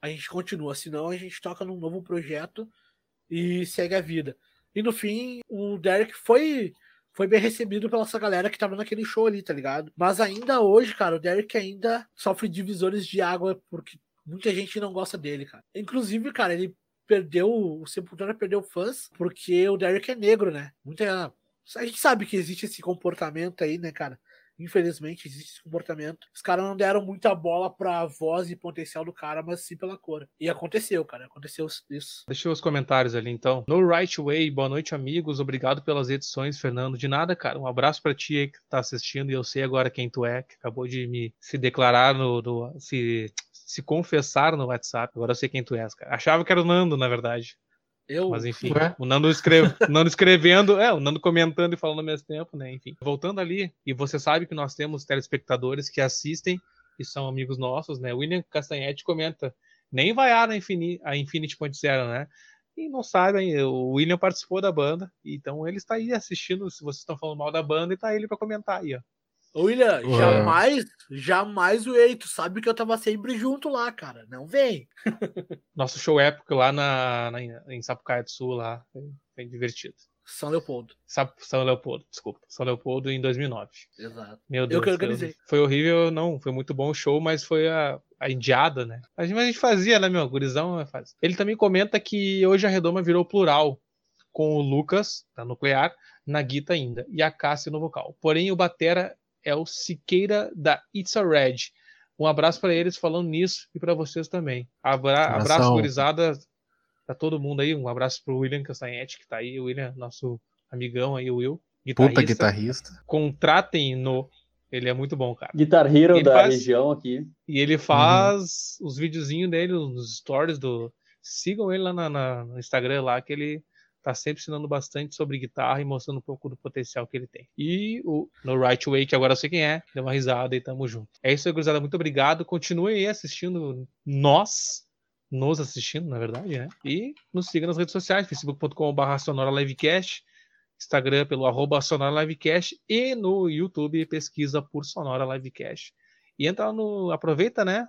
a gente continua. Senão, a gente toca num novo projeto e segue a vida. E no fim, o Derek foi foi bem recebido pela essa galera que tava naquele show ali, tá ligado? Mas ainda hoje, cara, o Derek ainda sofre divisores de água porque muita gente não gosta dele, cara. Inclusive, cara, ele perdeu, o Sepultura perdeu fãs porque o Derek é negro, né? Muita a gente sabe que existe esse comportamento aí, né, cara? Infelizmente, existe esse comportamento. Os caras não deram muita bola pra voz e potencial do cara, mas sim pela cor. E aconteceu, cara. Aconteceu isso. Deixa os comentários ali, então. No Right Way, boa noite, amigos. Obrigado pelas edições, Fernando. De nada, cara. Um abraço pra ti aí que tá assistindo. E eu sei agora quem tu é, que acabou de me se declarar no. no se, se confessar no WhatsApp. Agora eu sei quem tu és, cara. Achava que era o Nando, na verdade. Eu, Mas enfim, Ué? o Nando, escreve, o Nando escrevendo, é, o Nando comentando e falando ao mesmo tempo, né? Enfim, voltando ali, e você sabe que nós temos telespectadores que assistem e são amigos nossos, né? O William Castanhetti comenta, nem vai a Infinity, a Infinity Point Zero, né? E não sabem, o William participou da banda, então ele está aí assistindo, se vocês estão falando mal da banda, e tá ele para comentar aí, ó. William, Ué. jamais, jamais o Eito. Sabe que eu tava sempre junto lá, cara. Não vem. <laughs> Nosso show épico lá na, na- em Sapucaia do Sul, lá. Foi, foi divertido. São Leopoldo. São Leopoldo, desculpa. São Leopoldo em 2009. Exato. Meu Eu Deus. que organizei. Foi, foi horrível, não. Foi muito bom o show, mas foi a, a indiada, né? A gente, mas a gente fazia, né, meu? Gurizão é fácil. Ele também comenta que hoje a Redoma virou plural, com o Lucas, da Nuclear, na guita ainda, e a Cássia no vocal. Porém, o Batera é o Siqueira da It's a Red. Um abraço para eles falando nisso e para vocês também. Abra abraço, gurizada, pra todo mundo aí. Um abraço pro William Castanhetti, que tá aí. O William, nosso amigão aí, o Will. Puta guitarrista. Contratem no. Ele é muito bom, cara. Guitar Hero Ele da faz- região aqui. E ele faz os videozinhos dele, os stories do. Sigam ele lá na- na- no Instagram lá, que ele tá sempre ensinando bastante sobre guitarra e mostrando um pouco do potencial que ele tem. E o No Right Way, que agora eu sei quem é, deu uma risada e tamo junto. É isso aí, gurizada. Muito obrigado. Continuem aí assistindo nós, nos assistindo, na verdade, né? E nos siga nas redes sociais, facebook.com.br Sonora Livecast, Instagram pelo arroba Sonora Livecast e no YouTube pesquisa por Sonora Livecast. E entra no. Aproveita, né?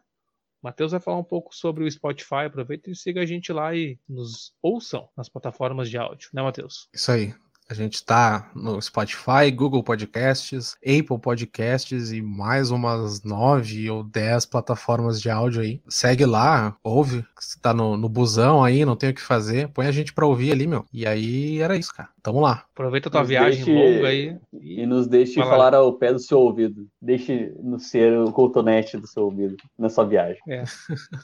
Matheus vai falar um pouco sobre o Spotify. Aproveita e siga a gente lá e nos ouçam nas plataformas de áudio, né, Matheus? Isso aí. A gente tá no Spotify, Google Podcasts, Apple Podcasts e mais umas nove ou dez plataformas de áudio aí. Segue lá, ouve. Se tá no, no busão aí, não tem o que fazer, põe a gente pra ouvir ali, meu. E aí era isso, cara. Tamo lá. Aproveita a tua Nos viagem deixe- longa aí. E nos deixe Fala. falar ao pé do seu ouvido. Deixe no ser o cotonete do seu ouvido na sua viagem.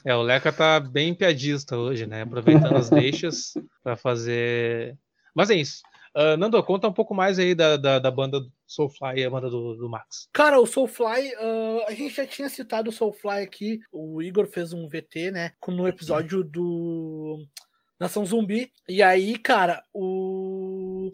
É, o Leca tá bem piadista hoje, né? Aproveitando as <laughs> deixas pra fazer. Mas é isso. Ah, Nando, conta um pouco mais aí da, da, da banda Soulfly, a banda do, do Max. Cara, o Soulfly, ah, a gente já tinha citado o Soulfly aqui. O Igor fez um VT, né? No episódio do Nação Zumbi. E aí, cara, o.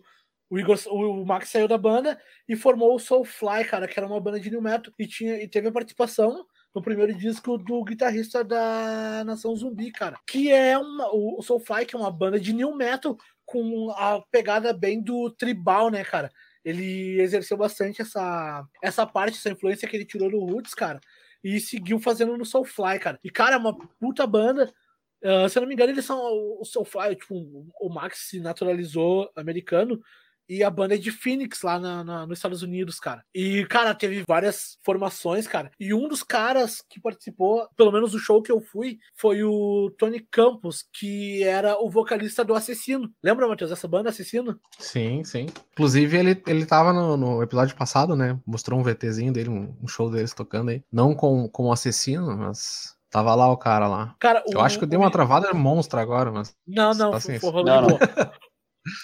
O, Igor, o Max saiu da banda e formou o Soulfly, cara, que era uma banda de new metal e, tinha, e teve a participação no primeiro disco do guitarrista da Nação Zumbi, cara. Que é uma, o Soulfly, que é uma banda de new metal com a pegada bem do tribal, né, cara? Ele exerceu bastante essa, essa parte, essa influência que ele tirou do Roots, cara, e seguiu fazendo no Soulfly, cara. E, cara, é uma puta banda. Ah, se eu não me engano, eles são o Soulfly, tipo, o Max se naturalizou americano e a banda é de Phoenix, lá na, na- nos Estados Unidos, cara. E, cara, teve várias formações, cara. E um dos caras que participou, pelo menos do show que eu fui, foi o Tony Campos, que era o vocalista do Assassino. Lembra, Matheus, essa banda, Assassino? Sim, sim. Inclusive, ele, ele tava no, no episódio passado, né? Mostrou um VTzinho dele, um, um show deles tocando aí. Não com, com o assassino, mas tava lá o cara lá. Cara, Eu acho que eu dei uma travada monstra agora, mas. Não, não, foi, foi Não, rolando boa.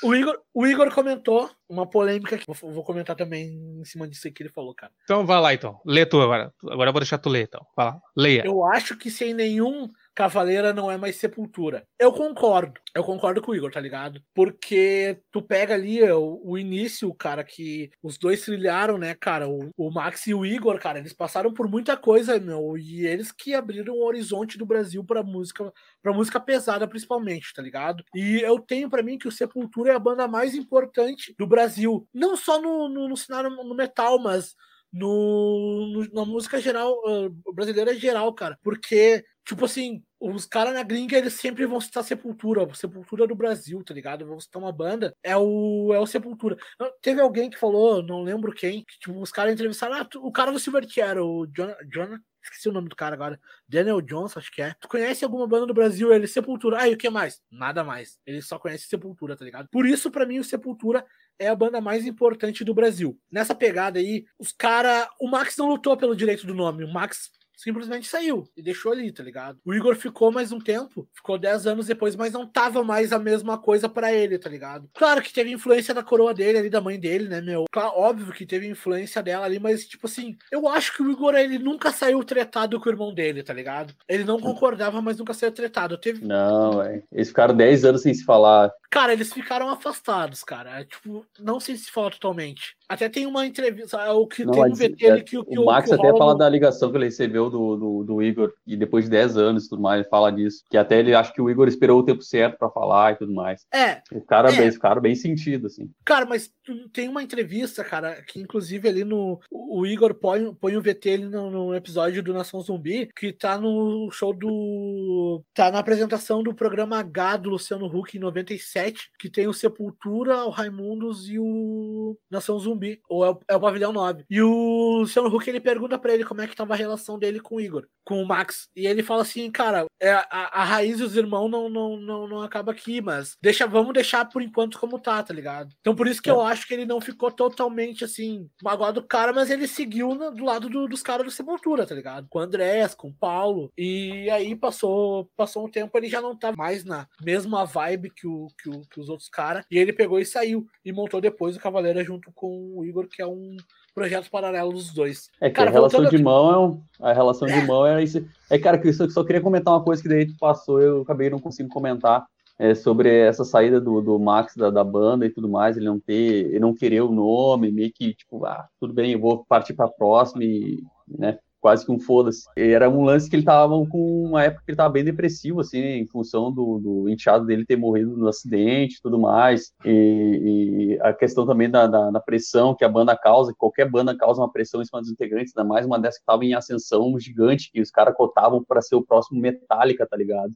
O Igor, o Igor comentou uma polêmica que vou, vou comentar também em cima disso que ele falou, cara. Então vai lá, então. Lê tu agora. Agora eu vou deixar tu ler, então. Vai lá. Leia. Eu acho que sem nenhum Cavaleira não é mais Sepultura. Eu concordo. Eu concordo com o Igor, tá ligado? Porque tu pega ali o, o início, cara, que os dois trilharam, né, cara? O, o Max e o Igor, cara, eles passaram por muita coisa, meu. E eles que abriram o horizonte do Brasil pra música, pra música pesada, principalmente, tá ligado? E eu tenho pra mim que o Sepultura é a banda mais importante do Brasil. Não só no, no, no cenário no metal, mas no, no- na música geral, ah, brasileira geral, cara. Porque, tipo assim, os caras na gringa, eles sempre vão citar Sepultura, Sepultura do Brasil, tá ligado? Vão citar uma banda, é o, é o Sepultura. Teve alguém que falou, não lembro quem, que tipo, os caras entrevistaram, ah, tu- o cara do Silverchair, o John, John, esqueci o nome do cara agora, Daniel Jones, acho que é. Tu conhece alguma banda do Brasil? Ele, Sepultura. Ah, e o que mais? Nada mais. Ele só conhece Sepultura, tá ligado? Por isso, pra mim, o Sepultura é a banda mais importante do Brasil. Nessa pegada aí, os cara, o Max não lutou pelo direito do nome, o Max simplesmente saiu e deixou ali, tá ligado? O Igor ficou mais um tempo, ficou 10 anos depois, mas não tava mais a mesma coisa pra ele, tá ligado? Claro que teve influência da coroa dele ali, da mãe dele, né, meu? Claro, óbvio que teve influência dela ali, mas tipo assim, eu acho que o Igor ele nunca saiu tretado com o irmão dele, tá ligado? Ele não concordava, mas nunca saiu tretado. Teve, Não, velho. Eles ficaram 10 anos sem se falar. Cara, eles ficaram afastados, cara. É, Tipo, não sei se fala totalmente. Até tem uma entrevista, é, o que Não, tem um VT é, ali que, que o Max que até rola fala da ligação que ele recebeu do, do, do, Igor, e depois de 10 anos e tudo mais, ele fala disso. Que até ele acha que o Igor esperou o tempo certo para falar e tudo mais. É. O cara, é. Bem, ficaram bem sentido, assim. Cara, mas tem uma entrevista, cara, que inclusive ali no. O Igor põe, põe o VT ali no, no episódio do Nação Zumbi, que tá no show do. tá na apresentação do programa H do Luciano Huck em 97, que tem o Sepultura, o Raimundos e o Nação Zumbi, ou é o, é o Pavilhão 9. E o Luciano Huck ele pergunta para ele como é que tava a relação dele com o Igor, com o Max. E ele fala assim, cara, é, a, a raiz e os irmãos não, não, não, não acaba aqui, mas deixa, vamos deixar por enquanto como tá, tá ligado? Então por isso que é. eu acho que ele não ficou totalmente assim, magoado do cara, mas ele seguiu na, do lado do, dos caras do Sepultura, tá ligado? Com o Andrés, com o Paulo. E aí passou, passou um tempo, ele já não tá mais na mesma vibe que, o, que, o, que os outros caras. E ele pegou e saiu. E montou depois o Cavaleira junto com o Igor, que é um projetos paralelos dos dois. É que cara, a relação de mão é um, a relação de mão é isso. É cara que eu só, queria comentar uma coisa que daí passou, eu acabei não conseguindo comentar. É, sobre essa saída do, do Max da, da, banda e tudo mais, ele não ter, ele não querer o nome, meio que tipo, ah, tudo bem, eu vou partir para a próxima e, né, quase que um foda-se. Era um lance que ele tava com uma época que ele tava bem depressivo, assim, em função do, do enteado dele ter morrido no acidente e tudo mais. E, e, a questão também da, da, da, pressão que a banda causa, que qualquer banda causa uma pressão em cima dos integrantes, ainda mais uma dessa que tava em ascensão gigante, que os caras cotavam para ser o próximo Metallica, tá ligado?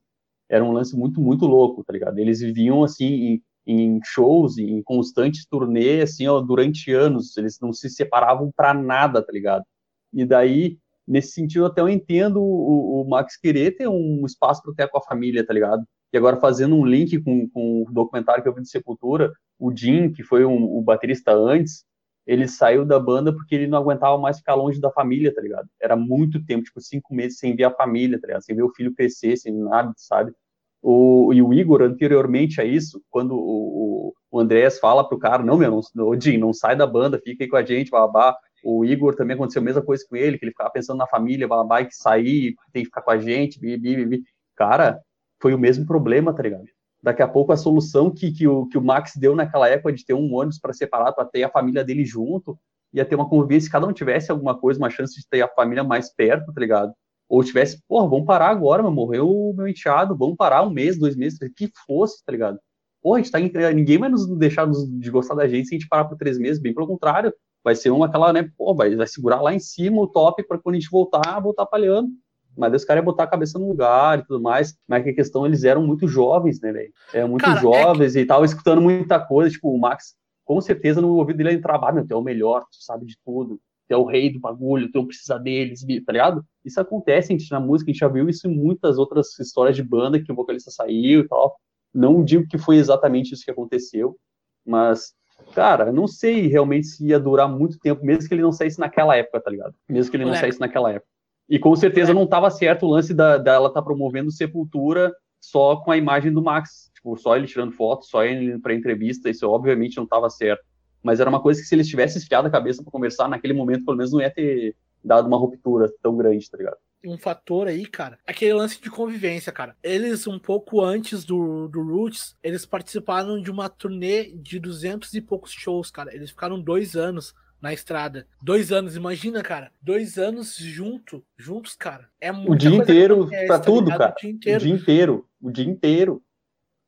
Era um lance muito, muito louco, tá ligado? Eles viviam, assim, em, em shows, em constantes turnê, assim, ó, durante anos. Eles não se separavam para nada, tá ligado? E daí nesse sentido, até eu entendo o, o Max querer ter um espaço para ter com a família, tá ligado? E agora, fazendo um link com, com o documentário que eu vi de Sepultura, o Jim, que foi um, o baterista antes, ele saiu da banda porque ele não aguentava mais ficar longe da família, tá ligado? Era muito tempo, tipo, cinco meses sem ver a família, tá ligado? Sem ver o filho crescer, sem nada, sabe? O, e o Igor, anteriormente a isso, quando o, o, o Andrés fala pro cara, não, meu, não, Jim, não sai da banda, fica aí com a gente, babá, o Igor também aconteceu a mesma coisa com ele, que ele ficava pensando na família, vai que sair, tem que ficar com a gente, bi, bi, bi. Cara, foi o mesmo problema, tá ligado? Daqui a pouco a solução que, que, o, que o Max deu naquela época de ter um ônibus para separar, para ter a família dele junto, ia ter uma convivência, se cada um tivesse alguma coisa, uma chance de ter a família mais perto, tá ligado? Ou tivesse, porra, vamos parar agora, meu, morreu o meu enteado, vamos parar um mês, dois meses, que fosse, tá ligado? Porra, a gente tá ninguém vai nos deixar de gostar da gente se a gente parar por três meses, bem pelo contrário, vai ser uma aquela, né, pô, vai, vai segurar lá em cima o top para quando a gente voltar, voltar palhando. Mas os caras iam botar a cabeça no lugar e tudo mais. Mas que a questão, eles eram muito jovens, né, velho? É, muito cara, jovens é que... e tal, escutando muita coisa. Tipo, o Max, com certeza, no ouvido dele entrava, ah, meu, tu é o melhor, tu sabe de tudo. Tu é o rei do bagulho, tu não precisa deles, tá ligado? Isso acontece, gente, na música, a gente já viu isso em muitas outras histórias de banda que o vocalista saiu e tal. Não digo que foi exatamente isso que aconteceu, mas Cara, não sei realmente se ia durar muito tempo, mesmo que ele não saísse naquela época, tá ligado? Mesmo que ele não saísse naquela época. E com certeza não estava certo o lance da, dela estar tá promovendo Sepultura só com a imagem do Max. Tipo, só ele tirando foto, só ele indo pra entrevista, isso obviamente não estava certo. Mas era uma coisa que se eles tivessem esfiado a cabeça para conversar, naquele momento, pelo menos não ia ter dado uma ruptura tão grande, tá ligado? Um fator aí, cara, aquele lance de convivência, cara. Eles, um pouco antes do, do Roots, eles participaram de uma turnê de duzentos e poucos shows, cara. Eles ficaram dois anos na estrada. Dois anos, imagina, cara. Dois anos junto, juntos, cara. É muito O dia inteiro, pra tá tudo, cara. O dia, inteiro. o dia inteiro. O dia inteiro.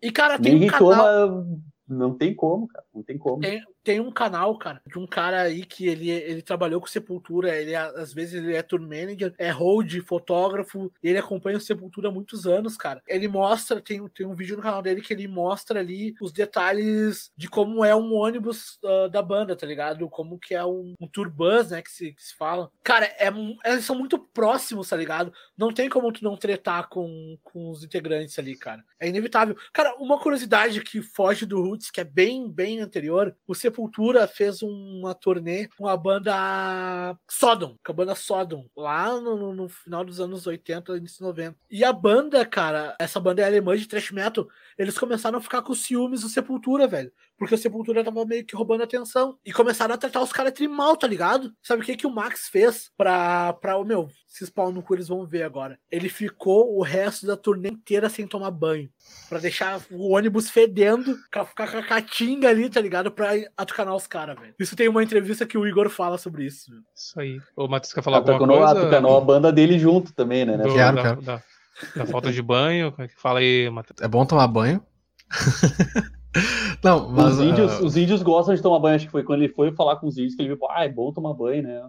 E, cara, tem Ninguém um canal... toma... Não tem como, cara. Não tem como. Tem, tem um canal, cara, de um cara aí que ele, ele trabalhou com Sepultura, ele às vezes ele é tour manager, é hold, fotógrafo, ele acompanha o Sepultura há muitos anos, cara. Ele mostra, tem, tem um vídeo no canal dele que ele mostra ali os detalhes de como é um ônibus uh, da banda, tá ligado? Como que é um, um tour bus, né, que se, que se fala. Cara, é, eles são muito próximos, tá ligado? Não tem como tu não tretar com, com os integrantes ali, cara. É inevitável. Cara, uma curiosidade que foge do Roots, que é bem, bem anterior, o Sepultura Sepultura fez uma turnê com a banda Sodom, com a banda Sodom, lá no, no final dos anos 80, início 90. E a banda, cara, essa banda é alemã de thrash metal, eles começaram a ficar com ciúmes do Sepultura, velho. Porque o Sepultura tava meio que roubando atenção. E começaram a tratar os caras trimal, tá ligado? Sabe o que que o Max fez pra, pra o meu, se spawn no cu eles vão ver agora. Ele ficou o resto da turnê inteira sem tomar banho. Pra deixar o ônibus fedendo, pra ficar com a catinga ali, tá ligado? Pra atucanar os caras, velho. Isso tem uma entrevista que o Igor fala sobre isso. Velho. Isso aí. O Matheus quer falar Atucanou, alguma coisa? atucanou a banda dele junto também, né? Do- Quero, da, quero. da- da falta de banho. Como é que Fala aí, Matheus. É bom tomar banho. <laughs> <laughs> Não, mas. os, índios, ah, os índios gostam de tomar banho, acho que foi quando ele foi falar com os índios que ele viu, ah, é bom tomar banho, né?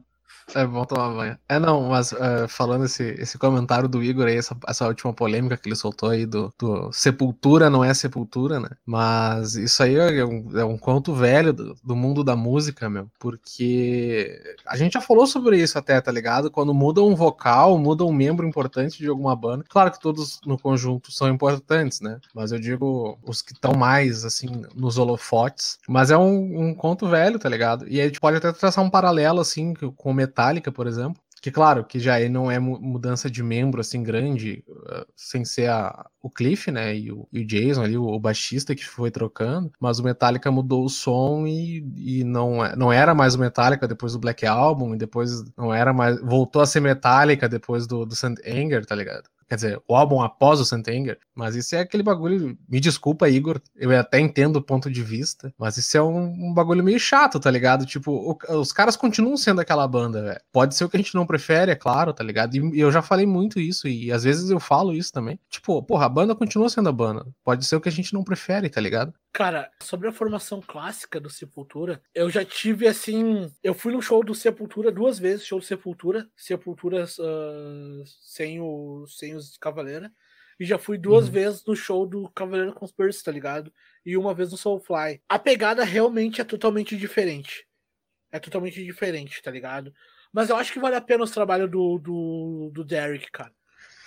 É bom tomar banho. É, não, mas eh, falando esse, esse comentário do Igor aí, essa, essa última polêmica que ele soltou aí do, do Sepultura não é Sepultura, né? Mas isso aí é um, é um conto velho do, do mundo da música, meu. Porque a gente já falou sobre isso até, tá ligado? Quando muda um vocal, muda um membro importante de alguma banda. Claro que todos no conjunto são importantes, né? Mas eu digo os que estão mais, assim, nos holofotes. Mas é um, um conto velho, tá ligado? E a gente pode até traçar um paralelo, assim, com Metallica, por exemplo. Que claro, que já aí não é mu- mudança de membro assim grande, uh, sem ser a- o Cliff, né? E o, e o Jason ali, o, o baixista que foi trocando, mas o Metallica mudou o som e, e não, é- não era mais o Metallica depois do Black Album, e depois não era mais. Voltou a ser Metallica depois do, do St. Anger, tá ligado? Quer dizer, o álbum após o St. Anger. Mas isso é aquele bagulho. Me desculpa, Igor. Eu até entendo o ponto de vista. Mas isso é um, um bagulho meio chato, tá ligado? Tipo, o- os caras continuam sendo aquela banda, velho. Pode ser o que a gente não prefere, é claro, tá ligado? E eu já falei muito isso. E às vezes eu falo isso também. Tipo, porra, a banda continua sendo a banda. Pode ser o que a gente não prefere, tá ligado? Cara, sobre a formação clássica do Sepultura, eu já tive assim. Eu fui no show do Sepultura duas vezes, show do Sepultura, Sepultura ah, sem, o, sem os Cavaleira. E já fui duas Uhum. vezes no show do Cavaleiro Conspiracy, tá ligado? E uma vez no Soulfly. A pegada realmente é totalmente diferente. É totalmente diferente, tá ligado? Mas eu acho que vale a pena o trabalho do, do, do Derek, cara.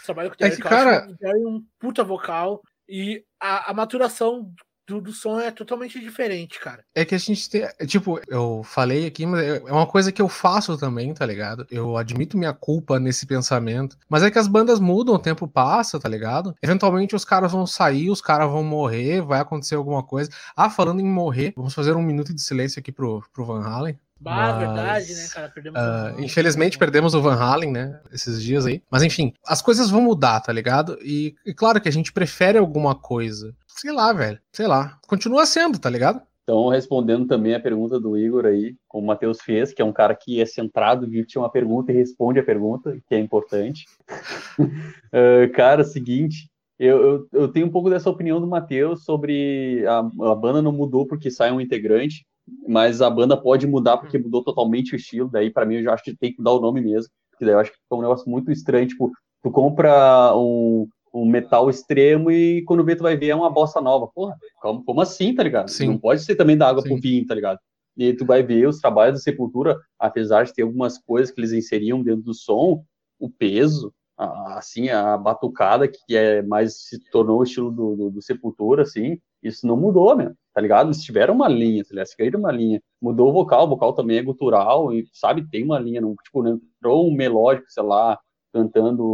O trabalho com o Derek, acho cara- o Derek é um puta vocal. E a, a maturação do, do som é totalmente diferente, cara. É que a gente tem. é, Tipo, eu falei aqui, mas é é uma coisa que eu faço também, tá ligado? Eu admito minha culpa nesse pensamento. Mas é que as bandas mudam, o tempo passa, tá ligado? Eventualmente os caras vão sair, os caras vão morrer, vai acontecer alguma coisa. Ah, falando em morrer, vamos fazer um minuto de silêncio aqui pro, pro Van Halen. Bah, Mas, verdade, né, cara? Perdemos um- infelizmente perdemos o Van Halen, né? Esses dias aí. Mas enfim, as coisas vão mudar, tá ligado? E, e claro que a gente prefere alguma coisa. Sei lá, velho. Sei lá. Continua sendo, tá ligado? Então, respondendo também a pergunta do Igor aí, como o Matheus fez, que é um cara que é centrado, viu que tinha uma pergunta e responde a pergunta, que é importante. <laughs> Ah, cara, seguinte, eu, eu, eu tenho um pouco dessa opinião do Matheus sobre a, a banda não mudou porque sai um integrante, mas a banda pode mudar porque mudou totalmente o estilo, daí para mim eu já acho que tem que dar o nome mesmo, porque daí eu acho que foi um negócio muito estranho, tipo, tu compra um, um metal extremo e quando vê tu vai ver é uma bossa nova. Porra, como, como assim, tá ligado? Sim. Não pode ser também da água pro Sim. vinho, tá ligado? E tu vai ver os trabalhos da Sepultura, apesar de ter algumas coisas que eles inseriam dentro do som, o peso, a- assim, a batucada, que é mais se tornou o estilo do, do, do Sepultura, assim, isso não mudou, né? Tá ligado? Eles tiveram uma linha, tá ligado? Seguiram uma linha. Mudou o vocal, o vocal também é gutural, e, sabe, tem uma linha, não, tipo, não entrou um melódico, sei lá, cantando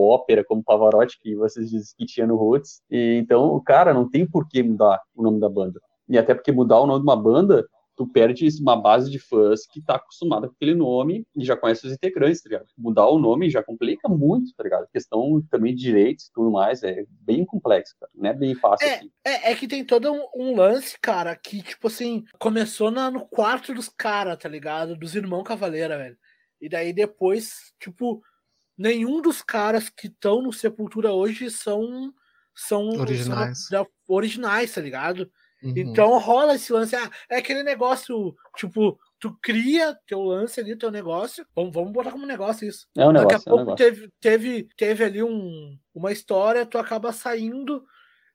ópera como Pavarotti, que vocês dizem que tinha no Roots. E, então, cara, não tem por que mudar o nome da banda. E até porque mudar o nome de uma banda, tu perde uma base de fãs que tá acostumada com aquele nome e já conhece os integrantes, tá ligado? Mudar o nome já complica muito, tá ligado? questão também de direitos e tudo mais é bem complexo, cara. Não é bem fácil assim. É, é que tem todo um, um lance, cara, que, tipo assim, começou na- no quarto dos caras, tá ligado? Dos irmãos Cavaleira, velho. E daí depois, tipo, nenhum dos caras que estão no Sepultura hoje são. São Originais. são originais, tá ligado? Uhum. Então rola esse lance. Ah, é aquele negócio, tipo, tu cria teu lance ali, teu negócio. Vamos, vamos botar como negócio isso. É um Daqui negócio, a é um pouco negócio. teve, teve, teve ali um, uma história, tu acaba saindo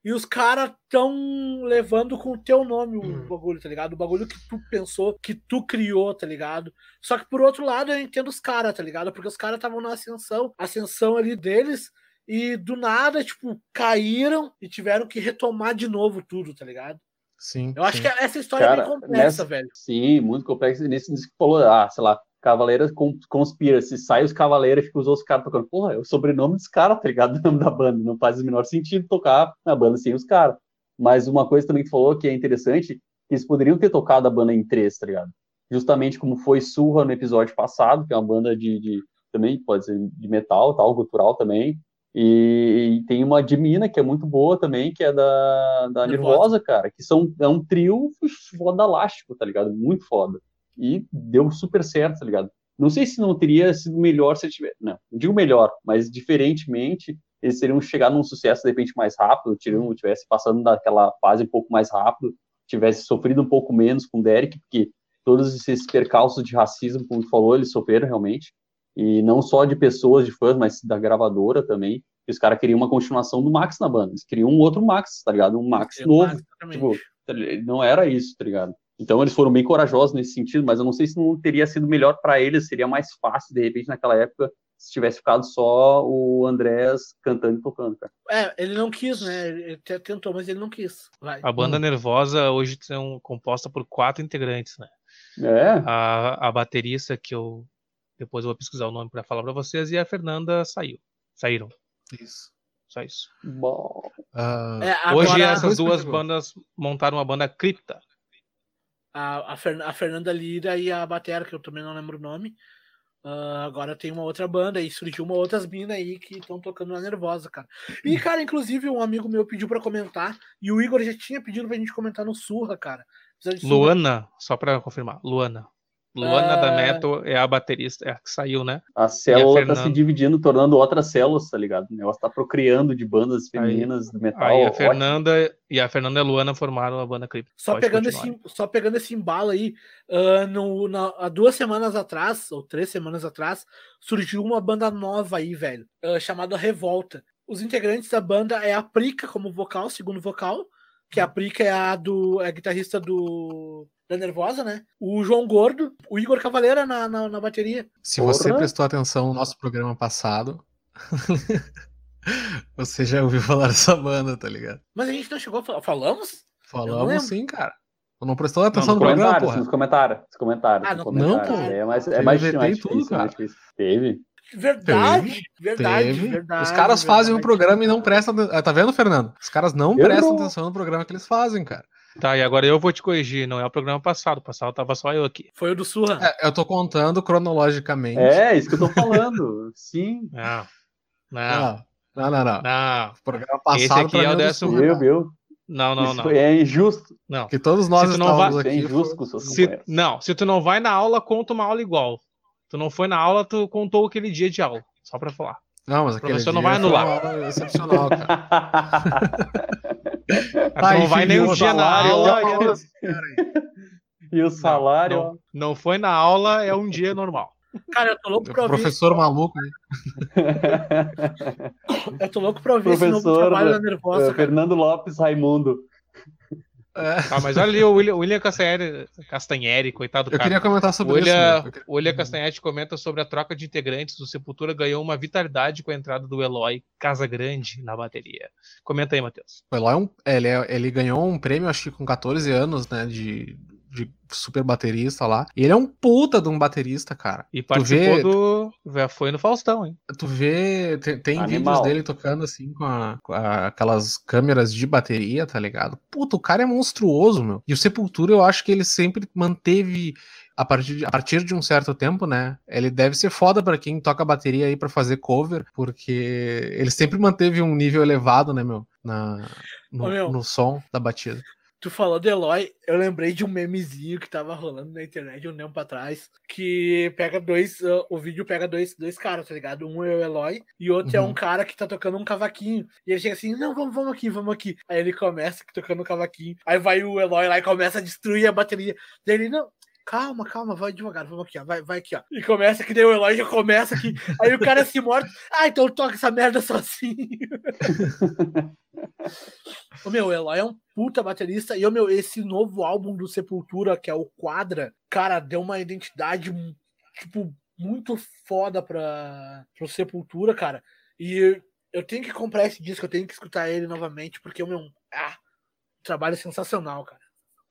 e os caras tão levando com o teu nome o Hum. bagulho, tá ligado? O bagulho que tu pensou, que tu criou, tá ligado? Só que por outro lado eu entendo os caras, tá ligado? Porque os caras estavam na ascensão, ascensão ali deles. E do nada, tipo, caíram e tiveram que retomar de novo tudo, tá ligado? Sim. Eu acho sim. que essa história é Cara, bem complexa, nessa- velho. Sim, muito complexo. Nesse que falou, ah, sei lá, Cavaleiros con- conspira, se sai os Cavaleiros e fica os outros caras tocando. Porra, é o sobrenome dos caras, tá ligado? <laughs> O nome da banda. Não faz o menor sentido tocar na banda sem os caras. Mas uma coisa também que falou que é interessante, que eles poderiam ter tocado a banda em três, tá ligado? Justamente como foi Surra no episódio passado, que é uma banda de, de também pode ser de metal, tal, cultural também. E, e tem uma de mina que é muito boa também, que é da, da Nervosa. Cara, que são, é um trio fodalástico, tá ligado? Muito foda. E deu super certo, tá ligado? Não sei se não teria sido melhor se tiver. Não, não digo melhor, mas diferentemente, eles teriam chegado num sucesso de repente mais rápido, teriam, tivesse passando daquela fase um pouco mais rápido, tivesse sofrido um pouco menos com o Derek, porque todos esses percalços de racismo, como tu falou, eles sofreram realmente. E não só de pessoas, de fãs, mas da gravadora também. Os caras queriam uma continuação do Max na banda. Eles queriam um outro Max, tá ligado? Um Max novo. Tipo, não era isso, tá ligado? Então eles foram bem corajosos nesse sentido, mas eu não sei se não teria sido melhor para eles, seria mais fácil, de repente, naquela época, se tivesse ficado só o Andrés cantando e tocando, cara. É, ele não quis, né? Ele até tentou, mas ele não quis. Vai. A banda Nervosa hoje é um, composta por quatro integrantes, né? É, A, a baterista, que eu depois eu vou pesquisar o nome para falar para vocês, e a Fernanda saiu. Saíram. Isso. Só isso. bom. Ah, É, Hoje agora, essas Dois duas bandas montaram uma banda cripta. A, a, Fer- a Fernanda Lira e a Batera, que eu também não lembro o nome. ah, agora tem uma outra banda e surgiu uma outras minas aí que estão tocando na Nervosa, cara. E, cara, inclusive, um amigo meu pediu pra comentar, e o Igor já tinha pedido pra gente comentar no Surra, cara. Surra- Luana, só para confirmar, Luana. Luana da Ah. Neto é a baterista, é a que saiu, né? A célula tá se Fernanda? dividindo, tornando outras células, tá ligado? O negócio tá procriando de bandas femininas do metal. Aí a ótimo. Fernanda e a Fernanda e a Luana formaram a banda cripta. Só Pode pegando, continuar. esse, só pegando esse embalo aí, ah, no, na- há duas semanas atrás, ou três semanas atrás, surgiu uma banda nova aí, velho, ah, chamada Revolta. Os integrantes da banda é a Prica como vocal, segundo vocal, que a Prica é a do é a guitarrista do da Nervosa, né? O João Gordo, o Igor Cavaleira na, na, na bateria. se você Porra. prestou atenção no nosso programa passado, <laughs> você já ouviu falar dessa banda, tá ligado? Mas a gente não chegou a falar. Falamos? Falamos sim, cara. Não prestou Não, atenção nos no programa, comentários, porra? nos comentários, nos comentários. Ah, nos não, pô. É mais, é mais, mais e tudo, difícil, mais cara. difícil. Teve. Verdade, verdade, Teve. verdade. Os caras fazem um verdade. programa e não prestam. aten- Tá vendo, Fernando? Os caras não Errou. prestam atenção no programa que eles fazem, cara. Tá, e agora eu vou te corrigir, não é o programa passado, o passado tava só eu aqui. Foi o do Surra. É, eu tô contando cronologicamente. É, isso que eu tô falando. <laughs> Sim. Não, não, Ah, Não, não, não. não, O programa Esse passado aqui pra é o mim do décimo- cara. viu? não, não, Isso não. foi- é injusto. não. Que todos nós Se não estávamos Isso é aqui. injusto com seus Se, não, se tu não vai na aula, conta uma aula igual. Tu não foi na aula, tu contou aquele dia de aula, só pra falar. Não, mas aquele professor não dia vai foi anular. uma aula excepcional, cara. <laughs> <laughs> Ai, <laughs> não vai nem um dia na salário, aula. olha. E o salário, não, não foi na aula, é um dia normal. Cara, eu tô louco pra ouvir. professor maluco aí. Eu tô louco pra ouvir esse novo Professor, trabalho da ó, Nervosa, é, cara. Fernando Lopes Raimundo. É, Tá, mas olha ali o William, William Castanheri, Castanheri, coitado do eu cara. queria comentar sobre O isso. William. Eu queria- o William Castanhetti comenta sobre a troca de integrantes do Sepultura ganhou uma vitalidade com a entrada do Eloy Casagrande na bateria. Comenta aí, Matheus. O Eloy é um- ele, é- ele ganhou um prêmio, acho que com 14 anos, né? De super baterista lá. E ele é um puta de um baterista, cara. E Tu participou vê- do. já Foi no Faustão, hein? Tu vê, tem, tem Animal. vídeos dele tocando assim com, a- com a- aquelas câmeras de bateria, tá ligado? Puta, o cara é monstruoso, meu. E o Sepultura, eu acho que ele sempre manteve, a partir de, a partir de um certo tempo, né? Ele deve ser foda pra quem toca bateria aí pra fazer cover, porque ele sempre manteve um nível elevado, né, meu? Na, no, Ô, meu. no som da batida. Tu falou do Eloy, eu lembrei de um memezinho que tava rolando na internet um tempo atrás, que pega dois, ah, o vídeo pega dois, dois caras, tá ligado? Um é o Eloy e outro é Uhum. um cara que tá tocando um cavaquinho. E ele chega assim, não, vamos, vamos aqui, vamos aqui. Aí ele começa tocando um cavaquinho, aí vai o Eloy lá e começa a destruir a bateria. Daí ele, não, calma, calma, vai devagar, vamos aqui, ó, vai, vai aqui, ó. E começa que daí o Eloy já começa aqui, aí o cara se morde, ah, então toca essa merda sozinho. <laughs> Ô, meu, o Eloy é um puta baterista. E, ô, meu, esse novo álbum do Sepultura, que é o Quadra, cara, deu uma identidade, tipo, muito foda pra, pro Sepultura, cara. E eu tenho que comprar esse disco, eu tenho que escutar ele novamente, porque, ô, meu, ah, trabalho sensacional, cara.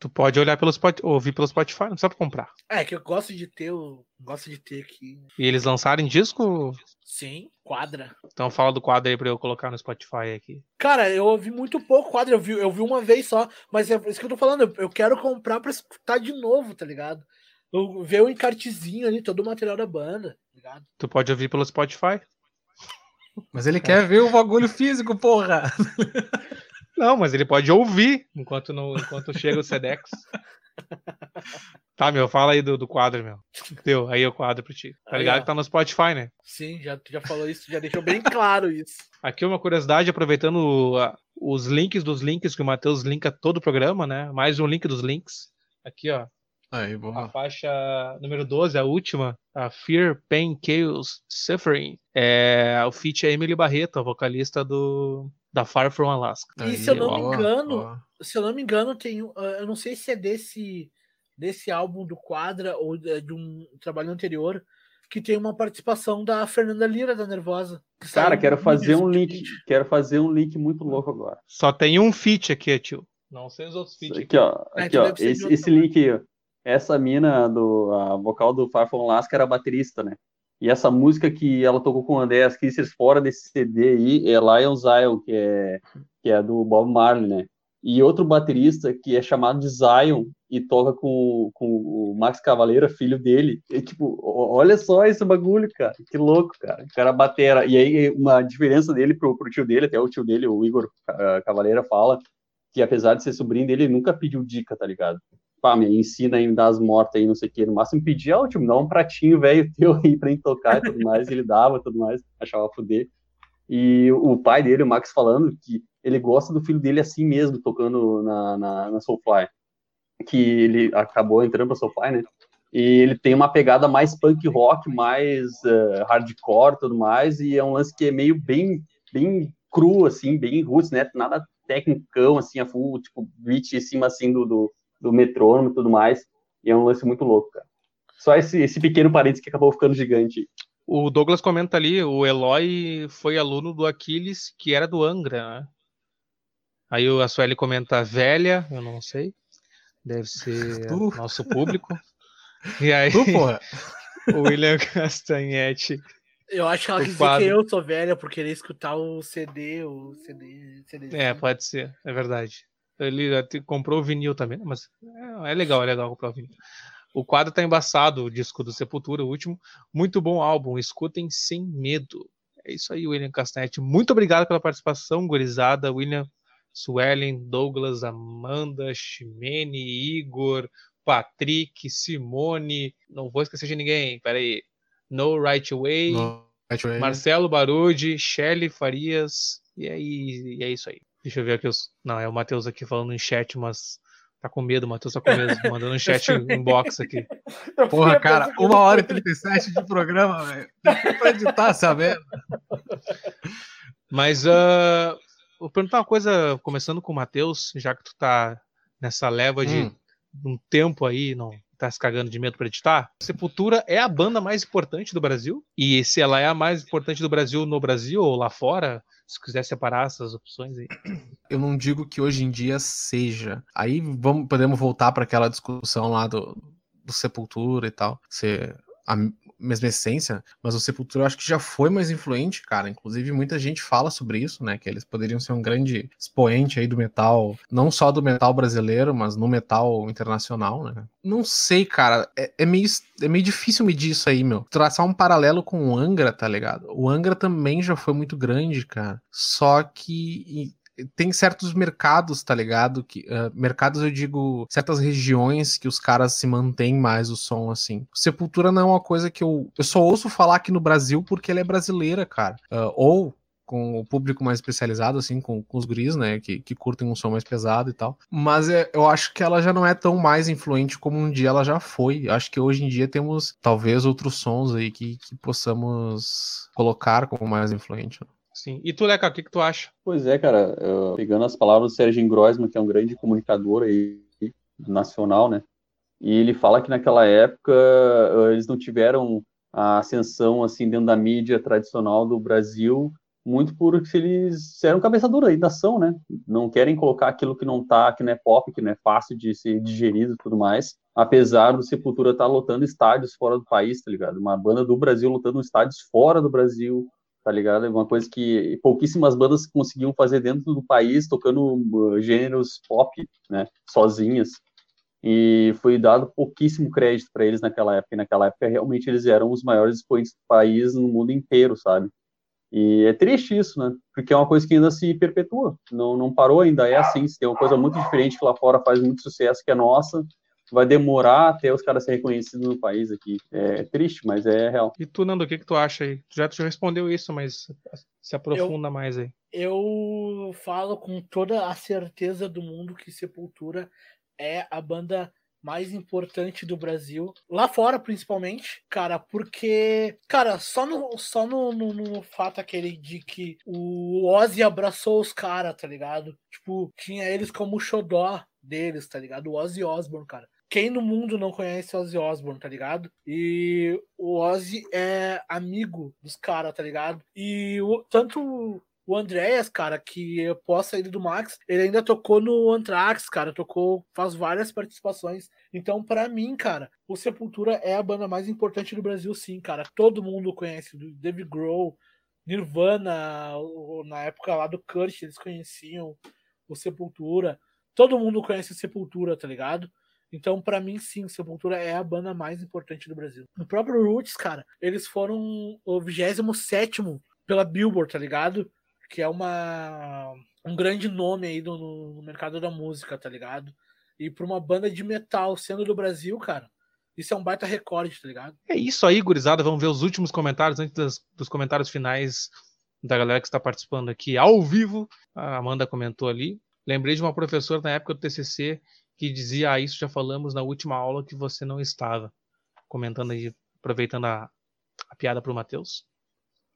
Tu pode olhar pelo Spot, ouvir pelo Spotify, não precisa pra comprar. É, que eu gosto de ter, eu gosto de ter aqui. E eles lançaram em disco? Sim, Quadra. Então fala do quadro aí pra eu colocar no Spotify aqui. Cara, eu ouvi muito pouco quadro, eu vi, eu vi uma vez só, mas é isso que eu tô falando, eu, quero comprar pra escutar de novo, tá ligado? Eu, ver o encartezinho ali, todo o material da banda, tá ligado? Tu pode ouvir pelo Spotify. Mas ele quer ver o bagulho físico, porra! <laughs> Não, mas ele pode ouvir enquanto, não, enquanto chega o Sedex. <laughs> Tá, meu, fala aí do, do quadro, meu. Deu, aí o quadro pra ti. Tá Aí, ligado ó. que tá no Spotify, né? Sim, já, tu já falou isso, já deixou bem claro isso. Aqui uma curiosidade, aproveitando a- os links dos links que o Matheus linka todo o programa, né? Mais um link dos links. Aqui, ó. Aí, A boa. faixa número 12, a última, a Fear, Pain, Chaos, Suffering. É o feat é Emily Barreto, a vocalista do da Far From Alaska. E se eu não me engano, se eu não me engano, tem. um- ah, Eu não sei se é desse, desse álbum do Quadra ou de de um trabalho anterior, que tem uma participação da Fernanda Lira da Nervosa. que Cara, quero fazer um link, recentemente. quero fazer um link muito louco agora. Só tem um feat aqui, tio. Não sei os outros feats aqui. Aqui, ó, Ah, aqui, então ó, esse, esse link aí, ó. Essa mina do a vocal do Far From Alaska era baterista, né? E essa música que ela tocou com o André Kissers fora desse CD aí é Lion Zion, que é, que é do Bob Marley, né? E outro baterista que é chamado de Zion e toca com, com o Max Cavaleira, filho dele. E, tipo, olha só esse bagulho, cara. Que louco, cara. O cara batera. E aí, uma diferença dele pro, pro tio dele, até o tio dele, o Igor ah, Cavaleira, fala que apesar de ser sobrinho dele, ele nunca pediu dica, tá ligado? Pá, me ensina aí, me dá as mortas aí, não sei o que. No máximo pedia, ó, me dá um pratinho velho <laughs> teu aí pra gente tocar e tudo mais. E ele dava tudo mais, achava fuder. E o pai dele, o Max, falando que ele gosta do filho dele assim mesmo, tocando na, na, na Soulfly. Que ele acabou entrando pra Soulfly, né? E ele tem uma pegada mais punk rock, mais eh, hardcore tudo mais, e é um lance que é meio bem, bem cru, assim, bem roots, né? Nada tecnicão, assim, a full, tipo, beat em cima, assim, do, do, do metrônomo e tudo mais. E é um lance muito louco, cara. Só esse, esse pequeno parênteses que acabou ficando gigante. O Douglas comenta ali, o Eloy foi aluno do Aquiles, que era do Angra, né? Aí o- a Sueli comenta velha, eu não sei. Deve ser Tu. nosso público. <laughs> E aí Tu, porra. <laughs> o William Castanhetti. Eu acho que ela quis dizer que eu sou velha por querer escutar o CD, o CD. CD É, pode ser, é verdade. Ele comprou o vinil também, né? mas é, é legal, é legal comprar o vinil. O quadro tá embaçado, o disco do Sepultura, o último. Muito bom álbum, escutem sem medo. É isso aí, William Castanhetti. Muito obrigado pela participação, gurizada. William, Suelen, Douglas, Amanda, Ximene, Igor, Patrick, Simone. Não vou esquecer de ninguém, peraí. No Right Way. No- Right Way. Marcelo Barudi, Shelly Farias, e aí, e é isso aí. Deixa eu ver aqui os. Não, é o Matheus aqui falando em chat, mas tá com medo, o Matheus tá com medo, <laughs> mandando um chat inbox aqui. Porra, cara, uma hora e 37 de programa, velho. Pra editar essa merda. <laughs> Mas uh, vou perguntar uma coisa, começando com o Matheus, já que tu tá nessa leva de Hum. um tempo aí, não tá se cagando de medo pra editar. Sepultura é a banda mais importante do Brasil? E se ela é a mais importante do Brasil no Brasil ou lá fora, se quiser separar essas opções aí. Eu não digo que hoje em dia seja. Aí vamos, podemos voltar para aquela discussão lá do, do Sepultura e tal. Ser mesma essência, mas o Sepultura eu acho que já foi mais influente, cara. Inclusive, muita gente fala sobre isso, né? Que eles poderiam ser um grande expoente aí do metal, não só do metal brasileiro, mas no metal internacional, né? Não sei, cara. É, é meio, é meio difícil medir isso aí, meu. Traçar um paralelo com o Angra, tá ligado? O Angra também já foi muito grande, cara. Só que tem certos mercados, tá ligado? Que, uh, mercados, eu digo, certas regiões que os caras se mantêm mais o som, assim. Sepultura não é uma coisa que eu. Eu só ouço falar aqui no Brasil porque ela é brasileira, cara. Uh, ou com o público mais especializado, assim, com, com os guris, né, que, que curtem um som mais pesado e tal. Mas é, eu acho que ela já não é tão mais influente como um dia ela já foi. Eu acho que hoje em dia temos, talvez, outros sons aí que, que possamos colocar como mais influente. Né? Sim. E tu, Leca, o que, que tu acha? Pois é, cara, eu, pegando as palavras do Serginho Groisman, que é um grande comunicador aí, nacional, né? E ele fala que naquela época eh, eles não tiveram a ascensão assim dentro da mídia tradicional do Brasil, muito porque eles eram cabeça dura, ainda são, né? Não querem colocar aquilo que não tá, que não é pop, que não é fácil de ser digerido e tudo mais. Apesar do Sepultura estar tá lotando estádios fora do país, tá ligado? Uma banda do Brasil lotando estádios fora do Brasil, tá ligado? É uma coisa que pouquíssimas bandas conseguiam fazer dentro do país, tocando uh, gêneros pop, né, sozinhas. E foi dado pouquíssimo crédito para eles naquela época. E naquela época, realmente, eles eram os maiores expoentes do país no mundo inteiro, sabe? E é triste isso, né? Porque é uma coisa que ainda se perpetua, não, não parou ainda, é assim, se tem uma coisa muito diferente que lá fora faz muito sucesso, que é nossa, vai demorar até os caras serem reconhecidos no país aqui. É triste, mas é real. E tu, Nando, o que, que tu acha aí? Já tu já respondeu isso, mas se aprofunda eu, mais aí. Eu falo com toda a certeza do mundo que Sepultura é a banda mais importante do Brasil, lá fora principalmente, cara, porque, cara, só no, só no, no, no fato aquele de que o Ozzy abraçou os caras, tá ligado? Tipo, tinha eles como xodó deles, tá ligado? O Ozzy Osbourne, cara. Quem no mundo não conhece Ozzy Osbourne, tá ligado? E o Ozzy é amigo dos caras, tá ligado? E o, tanto o Andréas, cara, que após sair do Max, ele ainda tocou no Anthrax, cara, tocou, faz várias participações. Então, para mim, cara, o Sepultura é a banda mais importante do Brasil, sim, cara. Todo mundo conhece, Dave Grohl, Nirvana, na época lá do Kurt, eles conheciam o Sepultura. Todo mundo conhece o Sepultura, tá ligado? Então, para mim, sim, Sepultura é a banda mais importante do Brasil. No próprio Roots, cara, eles foram o 27 pela Billboard, tá ligado? que é uma um grande nome aí no, no mercado da música, tá ligado? E pra uma banda de metal sendo do Brasil, cara, isso é um baita recorde, tá ligado? É isso aí, gurizada. Vamos ver os últimos comentários antes das, dos comentários finais da galera que está participando aqui ao vivo. A Amanda comentou ali. Lembrei de uma professora na época do TCC que dizia: Ah, isso já falamos na última aula que você não estava. Comentando aí, aproveitando a, a piada pro Matheus.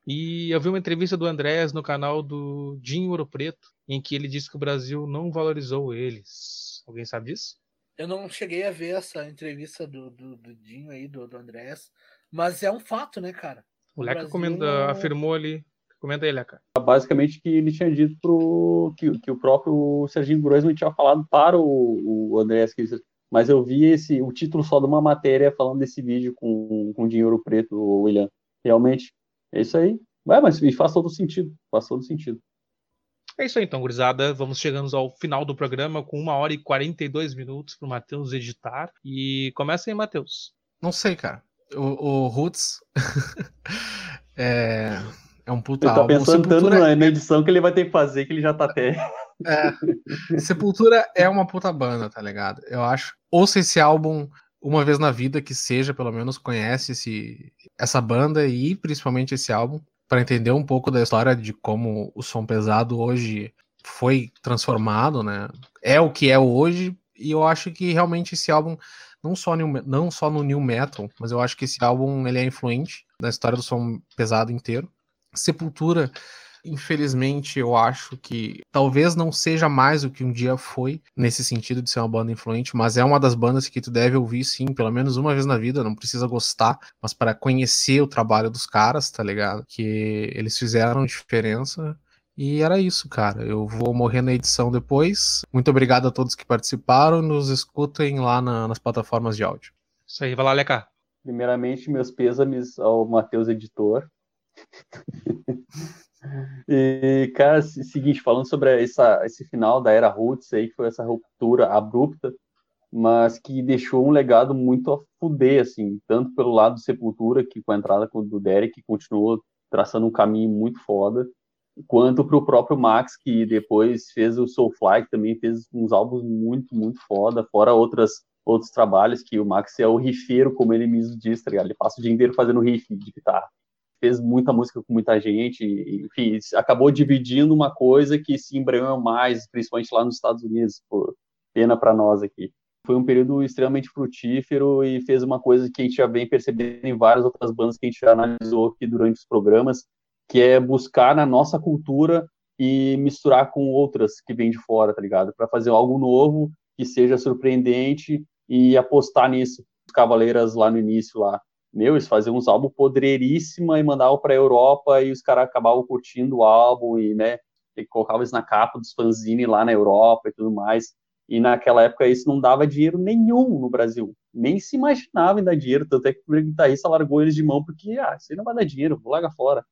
E eu vi uma entrevista do Andrés no canal do Dinho Ouro Preto, em que ele disse que o Brasil não valorizou eles. Alguém sabe disso? Eu não cheguei a ver essa entrevista do, do, do Dinho aí, do, do Andrés, mas é um fato, né, cara? O, o Leca Brasil... afirmou ali. Comenta aí, Leca. Basicamente que ele tinha dito pro, que, que o próprio Serginho Groisman tinha falado para o, o Andrés, que mas eu vi esse, o título só de uma matéria falando desse vídeo com, com dinheiro preto, o William. Realmente, é isso aí. Ué, mas faz todo sentido. Faz todo sentido. É isso aí, então, gurizada. Vamos chegando ao final do programa com uma hora e 42 minutos para o Matheus editar. E começa aí, Matheus. Não sei, cara. O, o Roots <laughs> é, é um puta ele tá álbum. pensando tanto na, na edição que ele vai ter que fazer, que ele já tá até. <laughs> É. Sepultura é uma puta banda, tá ligado? Eu acho. Ouça esse álbum uma vez na vida que seja, pelo menos, conhece esse, essa banda e principalmente esse álbum, para entender um pouco da história de como o som pesado hoje foi transformado, né? É o que é hoje, e eu acho que realmente esse álbum, não só, no, não só no new metal, mas eu acho que esse álbum ele é influente na história do som pesado inteiro. Sepultura Infelizmente, eu acho que talvez não seja mais o que um dia foi, nesse sentido de ser uma banda influente, mas é uma das bandas que tu deve ouvir sim, pelo menos uma vez na vida, não precisa gostar, mas para conhecer o trabalho dos caras, tá ligado? Que eles fizeram diferença. E era isso, cara. Eu vou morrer na edição depois. Muito obrigado a todos que participaram. Nos escutem lá na, nas plataformas de áudio. Isso aí, vai lá, Leca. Primeiramente, meus pêsames ao Matheus Editor. <laughs> E, cara, seguinte, falando sobre essa, esse final da era Roots aí, que foi essa ruptura abrupta, mas que deixou um legado muito a fuder, assim, tanto pelo lado do Sepultura, que com a entrada do Derek continuou traçando um caminho muito foda, quanto para o próprio Max, que depois fez o Soulfly, que também fez uns álbuns muito, muito foda, fora outras, outros trabalhos, que o Max é o rifeiro, como ele mesmo diz, tá ligado? Ele passa o dia inteiro fazendo riff de guitarra fez muita música com muita gente, enfim, acabou dividindo uma coisa que se embrenhou mais, principalmente lá nos Estados Unidos, por pena para nós aqui. Foi um período extremamente frutífero e fez uma coisa que a gente já vem percebendo em várias outras bandas que a gente já analisou aqui durante os programas, que é buscar na nossa cultura e misturar com outras que vêm de fora, tá ligado? Para fazer algo novo que seja surpreendente e apostar nisso. Os Cavaleiras lá no início lá meu, eles faziam uns álbuns podreiríssima e mandavam pra Europa e os caras acabavam curtindo o álbum e, né, e colocavam eles na capa dos fanzine lá na Europa e tudo mais. E naquela época isso não dava dinheiro nenhum no Brasil. Nem se imaginava em dar dinheiro, tanto é que o guitarrista largou eles de mão porque, ah, isso aí não vai dar dinheiro, vou largar fora.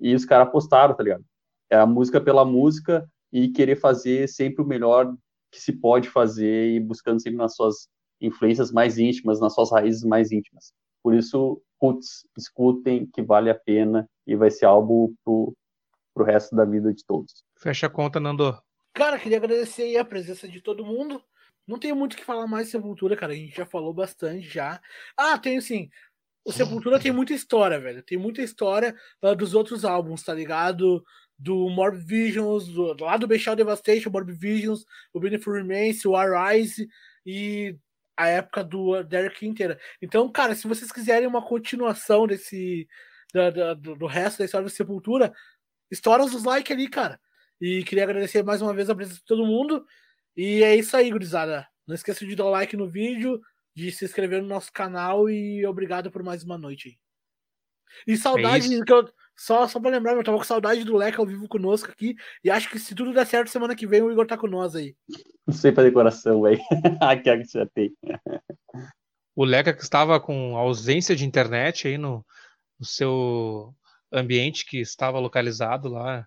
E os caras apostaram, tá ligado? É a música pela música e querer fazer sempre o melhor que se pode fazer e buscando sempre nas suas influências mais íntimas, nas suas raízes mais íntimas. Por isso, putz, escutem que vale a pena e vai ser álbum pro pro resto da vida de todos. Fecha a conta, Nando. Cara, queria agradecer aí a presença de todo mundo. Não tenho muito o que falar mais de Sepultura, cara. A gente já falou bastante já. Ah, tem sim. O Sepultura tem muita história, velho. Tem muita história uh, dos outros álbuns, tá ligado? Do Morbid Visions, do, lá do Bestial Devastation, Morbid Visions, o Benefit Remains, o Arise e a época do Derek inteira. Então, cara, se vocês quiserem uma continuação desse da, da, do resto da história da Sepultura, estoura os likes ali, cara. E queria agradecer mais uma vez a presença de todo mundo. E é isso aí, gurizada. Não esqueça de dar o like no vídeo, de se inscrever no nosso canal e obrigado por mais uma noite aí. E saudade, é que eu, só, só pra lembrar, eu tava com saudade do Leque ao vivo conosco aqui. E acho que se tudo der certo, semana que vem o Igor tá com nós aí. Não sei pra decoração, velho. Aqui <laughs> é que já tem. O Leca que estava com ausência de internet aí no, no seu ambiente que estava localizado lá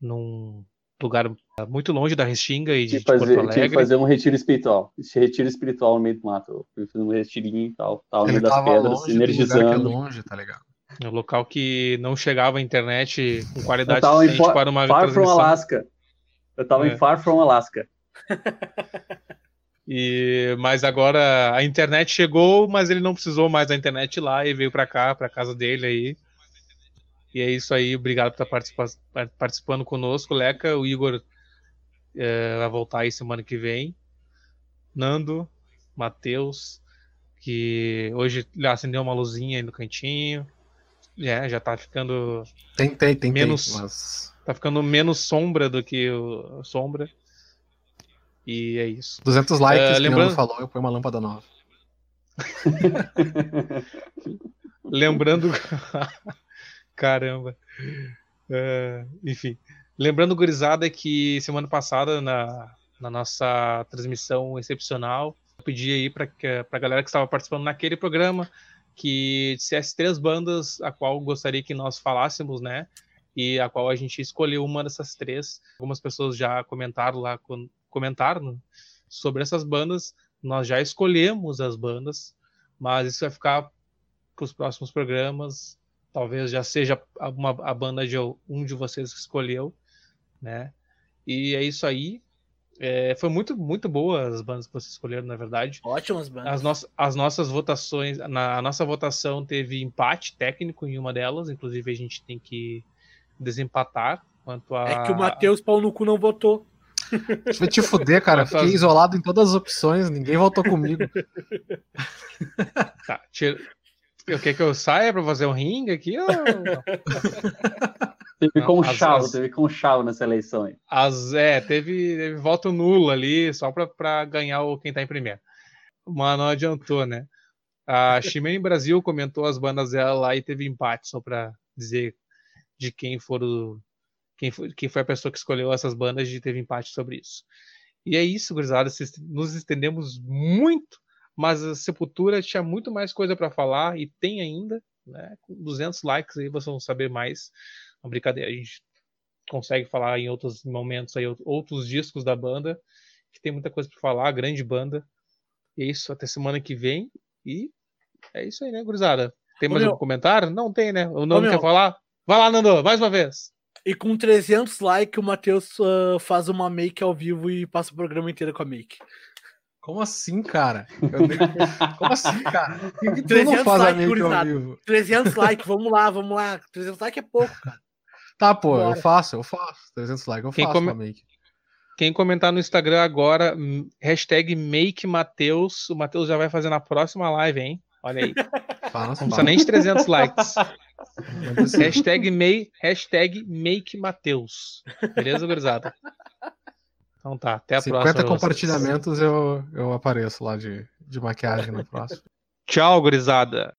num lugar muito longe da Restinga e de, fazer, Porto Alegre. Tinha que fazer um retiro espiritual. Esse retiro espiritual no meio do mato. Eu fazer um retirinho e tal. Tava no meio das pedras, energizando. É longe, tá ligado? É um local que não chegava a internet com qualidade suficiente far, para uma Far from Alaska. Eu tava é. em Far from Alaska. <laughs> E, mas agora a internet chegou, mas ele não precisou mais da internet lá e veio para cá, para casa dele aí. E é isso aí, obrigado por estar participa participando conosco, Leca. O Igor é, vai voltar aí semana que vem. Nando, Matheus, que hoje acendeu uma luzinha aí no cantinho. É, já tá ficando. Tentei, tentei. Menos, mas... Tá ficando menos sombra do que o, sombra. E é isso. 200 likes, uh, lembrando... que falou, eu ponho uma lâmpada nova. <laughs> lembrando. <laughs> Caramba. Uh, enfim. Lembrando, gurizada, que semana passada, na, na nossa transmissão excepcional, eu pedi aí para a galera que estava participando naquele programa que dissesse três bandas a qual gostaria que nós falássemos, né? E a qual a gente escolheu uma dessas três. Algumas pessoas já comentaram lá, comentaram sobre essas bandas. Nós já escolhemos as bandas, mas isso vai ficar para os próximos programas. Talvez já seja uma, a banda de um de vocês que escolheu, né? E é isso aí. É, foi muito, muito boa as bandas que vocês escolheram, na verdade. Ótimas bandas. As, no as nossas votações, na a nossa votação teve empate técnico em uma delas, inclusive a gente tem que desempatar quanto a. É que o Matheus Pau no cu não votou. Deixa eu te fuder, cara. Fiquei as... isolado em todas as opções, ninguém votou comigo. Tá, tira... O que que eu saia para fazer um ringue aqui? Ou... <laughs> Teve conchavo, teve conchavo nessa eleição aí. As, é, teve, teve voto nulo ali, só para ganhar o quem tá em primeiro. Mas não adiantou, né? A Ximene Brasil comentou as bandas dela lá e teve empate, só para dizer de quem foram. Quem foi, quem foi a pessoa que escolheu essas bandas e teve empate sobre isso. E é isso, gurizada. Nos estendemos muito, mas a Sepultura tinha muito mais coisa para falar e tem ainda. Né? Com 200 likes aí vocês vão saber mais uma brincadeira. A gente consegue falar em outros momentos aí, outros discos da banda, que tem muita coisa para falar, grande banda. E é isso, até semana que vem. E é isso aí, né, gurizada? Tem mais Ô, algum meu... comentário? Não tem, né? O Nando quer falar? Vai lá, Nando, mais uma vez. E com 300 likes, o Matheus uh, faz uma make ao vivo e passa o programa inteiro com a make. Como assim, cara? Eu... <laughs> Como assim, cara? <laughs> Que 300 likes, 300 likes, vamos lá, vamos lá. 300 likes é pouco, cara. Tá, pô, Bora. eu faço, eu faço. 300 likes, eu Quem faço come... make. Quem comentar no Instagram agora, hashtag MakeMateus, o Matheus já vai fazer na próxima live, hein? Olha aí. <laughs> Fala, Não precisa nem de 300 likes. hashtag, make, hashtag MakeMateus. Beleza, gurizada? Então tá, até a 50 próxima. 50 compartilhamentos eu, eu apareço lá de, de maquiagem no próximo. Tchau, gurizada.